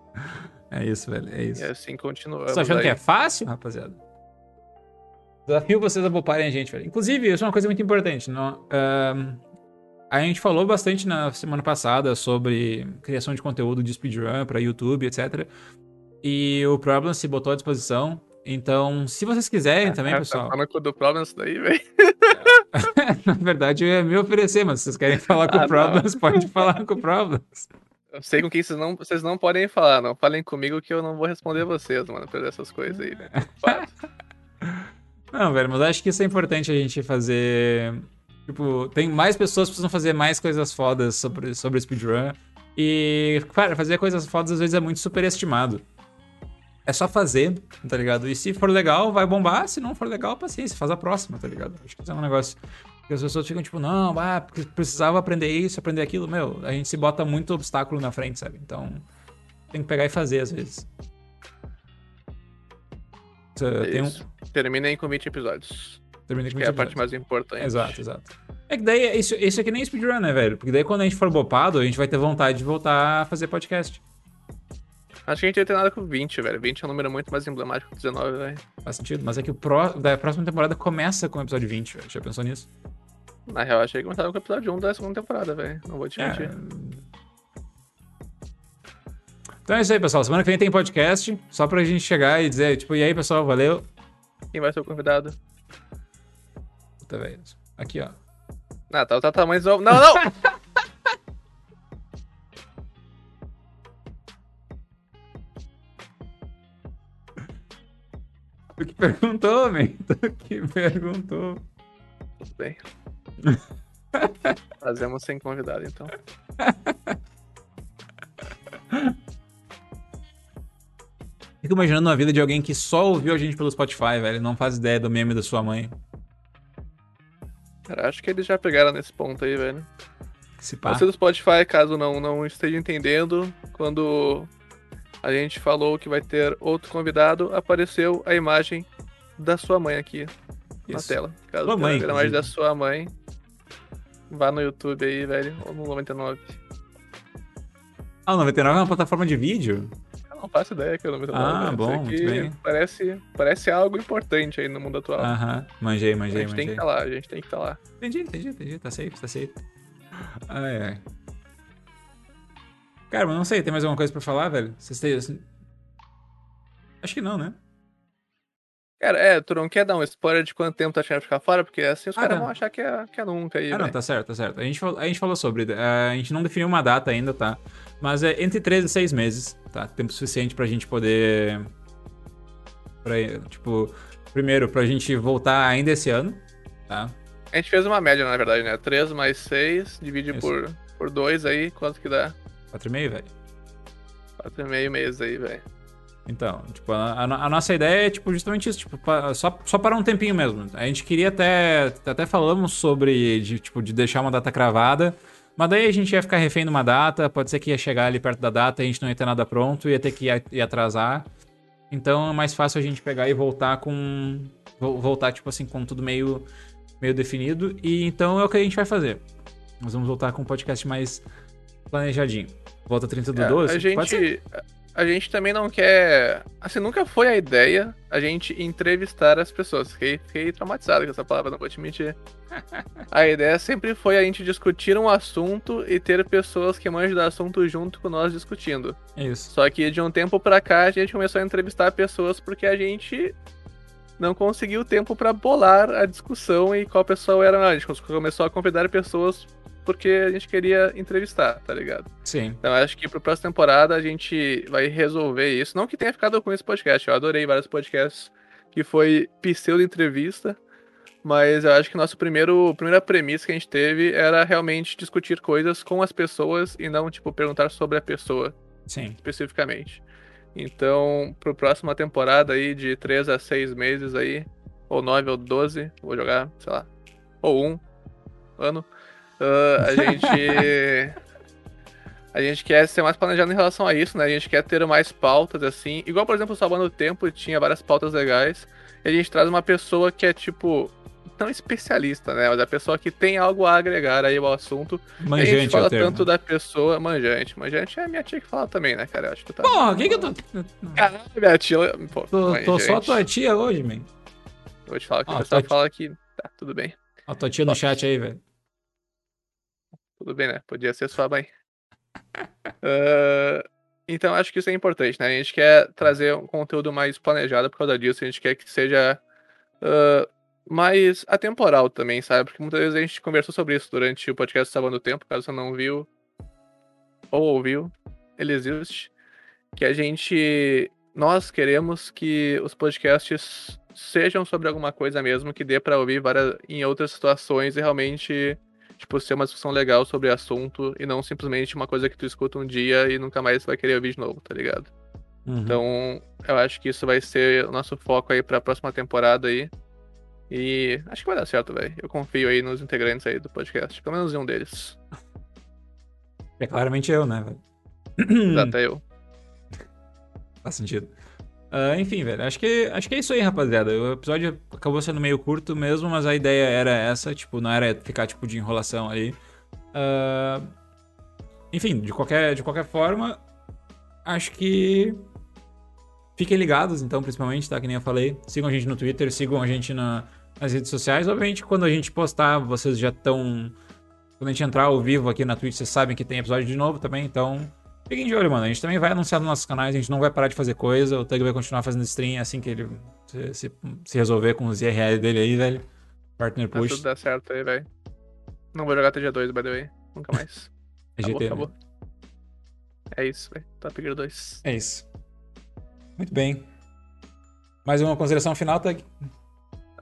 É isso, velho. É isso. E assim continuamos. Vocês estão achando aí. que é fácil, rapaziada? Desafio vocês a pouparem a gente, velho. Inclusive, isso é uma coisa muito importante. Não, ahn, a gente falou bastante na semana passada sobre criação de conteúdo de speedrun para YouTube, etc. E o Problem se botou à disposição. Então, se vocês quiserem também, Ah, pessoal. Tá falando com o do problema isso daí, velho. <laughs> Na verdade, eu ia me oferecer, mas se vocês querem falar com Ah, o Problems, pode falar com o Problems. Eu sei com quem vocês não, vocês não podem falar, não. Falem comigo que eu não vou responder vocês, mano, por essas coisas aí, velho. Não, velho, mas acho que isso é importante a gente fazer. Tipo, tem mais pessoas que precisam fazer mais coisas fodas sobre, sobre speedrun. E, cara, fazer coisas fodas às vezes é muito superestimado. É só fazer, tá ligado? E se for legal, vai bombar. Se não for legal, paciência, faz a próxima, tá ligado? Acho que isso é um negócio que as pessoas ficam tipo, não, ah, porque precisava aprender isso, aprender aquilo. Meu, a gente se bota muito obstáculo na frente, sabe? Então, tem que pegar e fazer às vezes. Tem um, Isso. Terminem com 20 episódios. terminei com Que é a 20 parte mais importante. Exato, exato. É que daí, isso, isso é que nem speedrun, né, velho? Porque daí quando a gente for bopado, a gente vai ter vontade de voltar a fazer podcast. Acho que a gente ia ter nada com 20, velho. 20 é um número muito mais emblemático que 19, velho. Faz sentido. Mas é que o pró, da próxima temporada começa com o episódio 20, velho. Já pensou nisso? Na real, achei que começava com o episódio 1 da segunda temporada, velho. Não vou te É. Então é isso aí, pessoal. Semana que vem tem podcast. Só pra gente chegar e dizer, tipo, e aí, pessoal, valeu. Quem vai ser o convidado? Puta, velho. Aqui, ó. Ah, tá, tá tamanho do... Não, não! <laughs> Tu que perguntou, man. <laughs> Tu que perguntou. Tudo bem. <laughs> Fazemos sem convidado, então. Fico imaginando a vida de alguém que só ouviu a gente pelo Spotify, velho. Não faz ideia do meme da sua mãe. Cara, acho que eles já pegaram nesse ponto aí, velho. Se pá. Você do Spotify, caso não, não esteja entendendo, quando a gente falou que vai ter outro convidado, apareceu a imagem da sua mãe aqui na Isso. tela. Caso Sua mãe, a imagem da sua mãe, vá no YouTube aí, velho, ou no 99. Ah, o 99 é uma plataforma de vídeo? Não faço ideia que é o 99. Ah, velho. bom, muito bem. Parece, parece algo importante aí no mundo atual. Aham, manjei, a manjei, gente tem manjei. que estar lá, a gente tem que estar lá. Entendi, entendi, entendi. Tá safe, tá safe. Ai, ai. Cara, mas não sei, tem mais alguma coisa pra falar, velho? Vocês têm. Acho que não, né? Cara, é, tu não quer dar um spoiler de quanto tempo tá achando ficar fora, porque assim os Ah, caras tá. vão achar que é, que é nunca aí, Ah, não, velho. tá certo, tá certo. A gente, falou- a gente falou sobre. eh, a gente não definiu uma data ainda, tá? Mas é entre 3 e 6 meses, tá? Tempo suficiente pra gente poder. Pra, tipo, primeiro, pra gente voltar ainda esse ano, tá? A gente fez uma média, na verdade, né? 3 mais 6, divide Isso. por, por 2 aí, quanto que dá? 4,5, velho. 4,5 meses aí, velho. Então, tipo, a, a- nossa ideia é, tipo, justamente isso, tipo, pa- só, só parar um tempinho mesmo. A gente queria até, até falamos sobre, de, tipo, de deixar uma data cravada, mas daí a gente ia ficar refém de uma data, pode ser que ia chegar ali perto da data e a gente não ia ter nada pronto, ia ter que ir, atrasar. Então é mais fácil a gente pegar e voltar com, vo- voltar, tipo assim, com tudo meio, meio definido, e então é o que a gente vai fazer. Nós vamos voltar com um podcast mais planejadinho. Volta 30 do É, 12? a Pode ser? A gente também não quer. Assim, nunca foi a ideia a gente entrevistar as pessoas. Fiquei, fiquei traumatizado com essa palavra, não vou te mentir. <laughs> A ideia sempre foi a gente discutir um assunto e ter pessoas que manjam do assunto junto com nós discutindo. É isso. Só que de um tempo pra cá a gente começou a entrevistar pessoas porque a gente não conseguiu tempo pra bolar a discussão e qual pessoa era. A gente começou a convidar pessoas porque a gente queria entrevistar, tá ligado? Sim. Então acho que pro próxima temporada a gente vai resolver isso. Não que tenha ficado com esse podcast, eu adorei vários podcasts que foi pseudo-entrevista, mas eu acho que nosso primeiro primeira premissa que a gente teve era realmente discutir coisas com as pessoas e não, tipo, perguntar sobre a pessoa Sim. especificamente. Então, pro próxima temporada aí, de 3 a 6 meses aí, ou 9 ou 12, vou jogar, sei lá, ou um ano, ah, a gente. <laughs> A gente quer ser mais planejado em relação a isso, né? A gente quer ter mais pautas, assim. Igual, por exemplo, o Salvando o Tempo tinha várias pautas legais. E a gente traz uma pessoa que é, tipo, não especialista, né? Mas a pessoa que tem algo a agregar aí ao assunto. E a Manjante gente é fala termo. tanto da pessoa manjante. Manjante é minha tia que fala também, né, cara? Eu acho que tá. Porra, o que que eu tô... Caralho, minha tia. Pô, Tô, tô só a manjante. tua tia hoje, man. Vou te falar que Ah, o pessoal fala que. Tá, tudo bem. A tua tia no chat aí, velho. Tudo bem, né? Podia ser sua mãe. Ah, então acho que isso é importante, né? A gente quer trazer um conteúdo mais planejado por causa disso. A gente quer que seja ah, mais atemporal também, sabe? Porque muitas vezes a gente conversou sobre isso durante o podcast Salvando Tempo, caso você não viu ou ouviu, ele existe. Que a gente. Nós queremos que os podcasts sejam sobre alguma coisa mesmo, que dê pra ouvir várias, em outras situações e realmente tipo, ser uma discussão legal sobre o assunto e não simplesmente uma coisa que tu escuta um dia e nunca mais vai querer ouvir de novo, tá ligado? Uhum. Então, eu acho que isso vai ser o nosso foco aí pra próxima temporada aí. E acho que vai dar certo, velho. Eu confio aí nos integrantes aí do podcast, pelo menos em um deles. É claramente eu, né, velho? Exato, é eu. Faz sentido. Ah, enfim, velho, acho que, acho que é isso aí, rapaziada. O episódio acabou sendo meio curto mesmo, mas a ideia era essa, tipo, não era ficar, tipo, de enrolação aí. Ah, enfim, de qualquer, de qualquer forma, acho que fiquem ligados, então, principalmente, tá? Que nem eu falei. Sigam a gente no Twitter, sigam a gente na- nas redes sociais. Obviamente, quando a gente postar, vocês já estão... Quando a gente entrar ao vivo aqui na Twitch, vocês sabem que tem episódio de novo também, então... Fiquem de olho, mano. A gente também vai anunciar nos nossos canais, a gente não vai parar de fazer coisa. O Tug vai continuar fazendo stream assim que ele se, se- se resolver com os IRL dele aí, velho. Partner Mas push. tudo dá certo aí, velho. Não vou jogar TG2, by the way. Nunca mais. É <laughs> Acabou, GT, acabou. né? É isso, velho. Top Gear 2. É isso. Muito bem. Mais uma consideração final, Tug?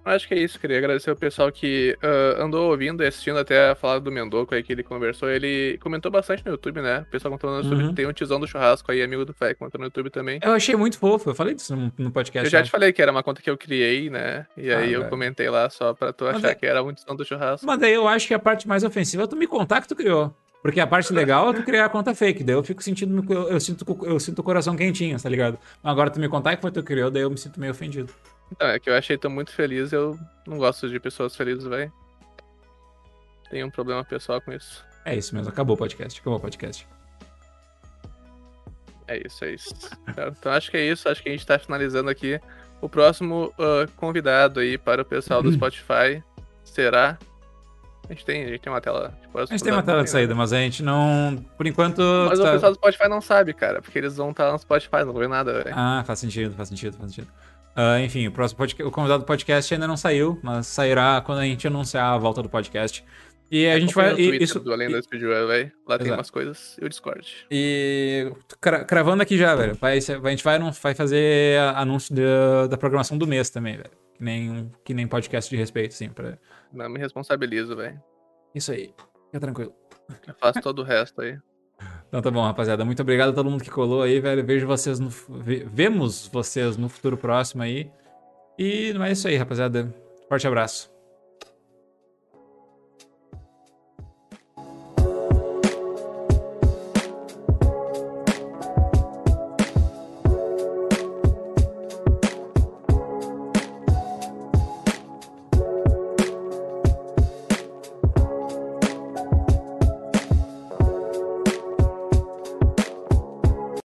Acho que é isso, queria agradecer o pessoal que ah, andou ouvindo e assistindo até a fala do Mendoco aí que ele conversou. Ele comentou bastante no YouTube, né? O pessoal contando no YouTube. Uhum. Tem um tizão do churrasco aí, amigo do Fé, comentou no YouTube também. Eu achei muito fofo, eu falei disso no, podcast. Eu já né? te falei que era uma conta que eu criei, né? E Ah, aí eu velho. comentei lá só pra tu achar é- que era um tizão do churrasco. Mas daí eu acho que a parte mais ofensiva é tu me contar que tu criou. Porque a parte legal é tu criar a conta fake. Daí eu fico sentindo. Eu, eu sinto, eu sinto o coração quentinho, tá ligado? Agora tu me contar que foi tu que criou, daí eu me sinto meio ofendido. Então, é que eu achei tão muito feliz, eu não gosto de pessoas felizes, velho. Tenho um problema pessoal com isso. É isso mesmo, acabou o podcast. Acabou o podcast. É isso, é isso. Então acho que é isso, acho que a gente tá finalizando aqui. O próximo ah, convidado aí para o pessoal do Spotify será A gente tem, a gente tem uma tela. Tipo, a gente tem uma tela de saída, mas a gente não. Por enquanto. Mas tá... o pessoal do Spotify não sabe, cara, porque eles vão estar no Spotify, não vão ver nada, velho. Ah, faz sentido, faz sentido, faz sentido. Uh, enfim, o próximo podcast, o convidado do podcast ainda não saiu, mas sairá quando a gente anunciar a volta do podcast. E a gente vai. E, isso, do Além da Speedrun, velho. Lá Exato. tem umas coisas. E o Discord. E. Cravando aqui já, velho. Vai, a gente vai, vai fazer anúncio da, da programação do mês também, velho. Que nem, que nem podcast de respeito, sim. Pra... Não me responsabilizo, velho. Isso aí. Fica tranquilo. Eu faço todo o resto aí. Então tá bom, rapaziada. Muito obrigado a todo mundo que colou aí, velho. Vejo vocês no. Vemos vocês no futuro próximo aí. E não é isso aí, rapaziada. Forte abraço.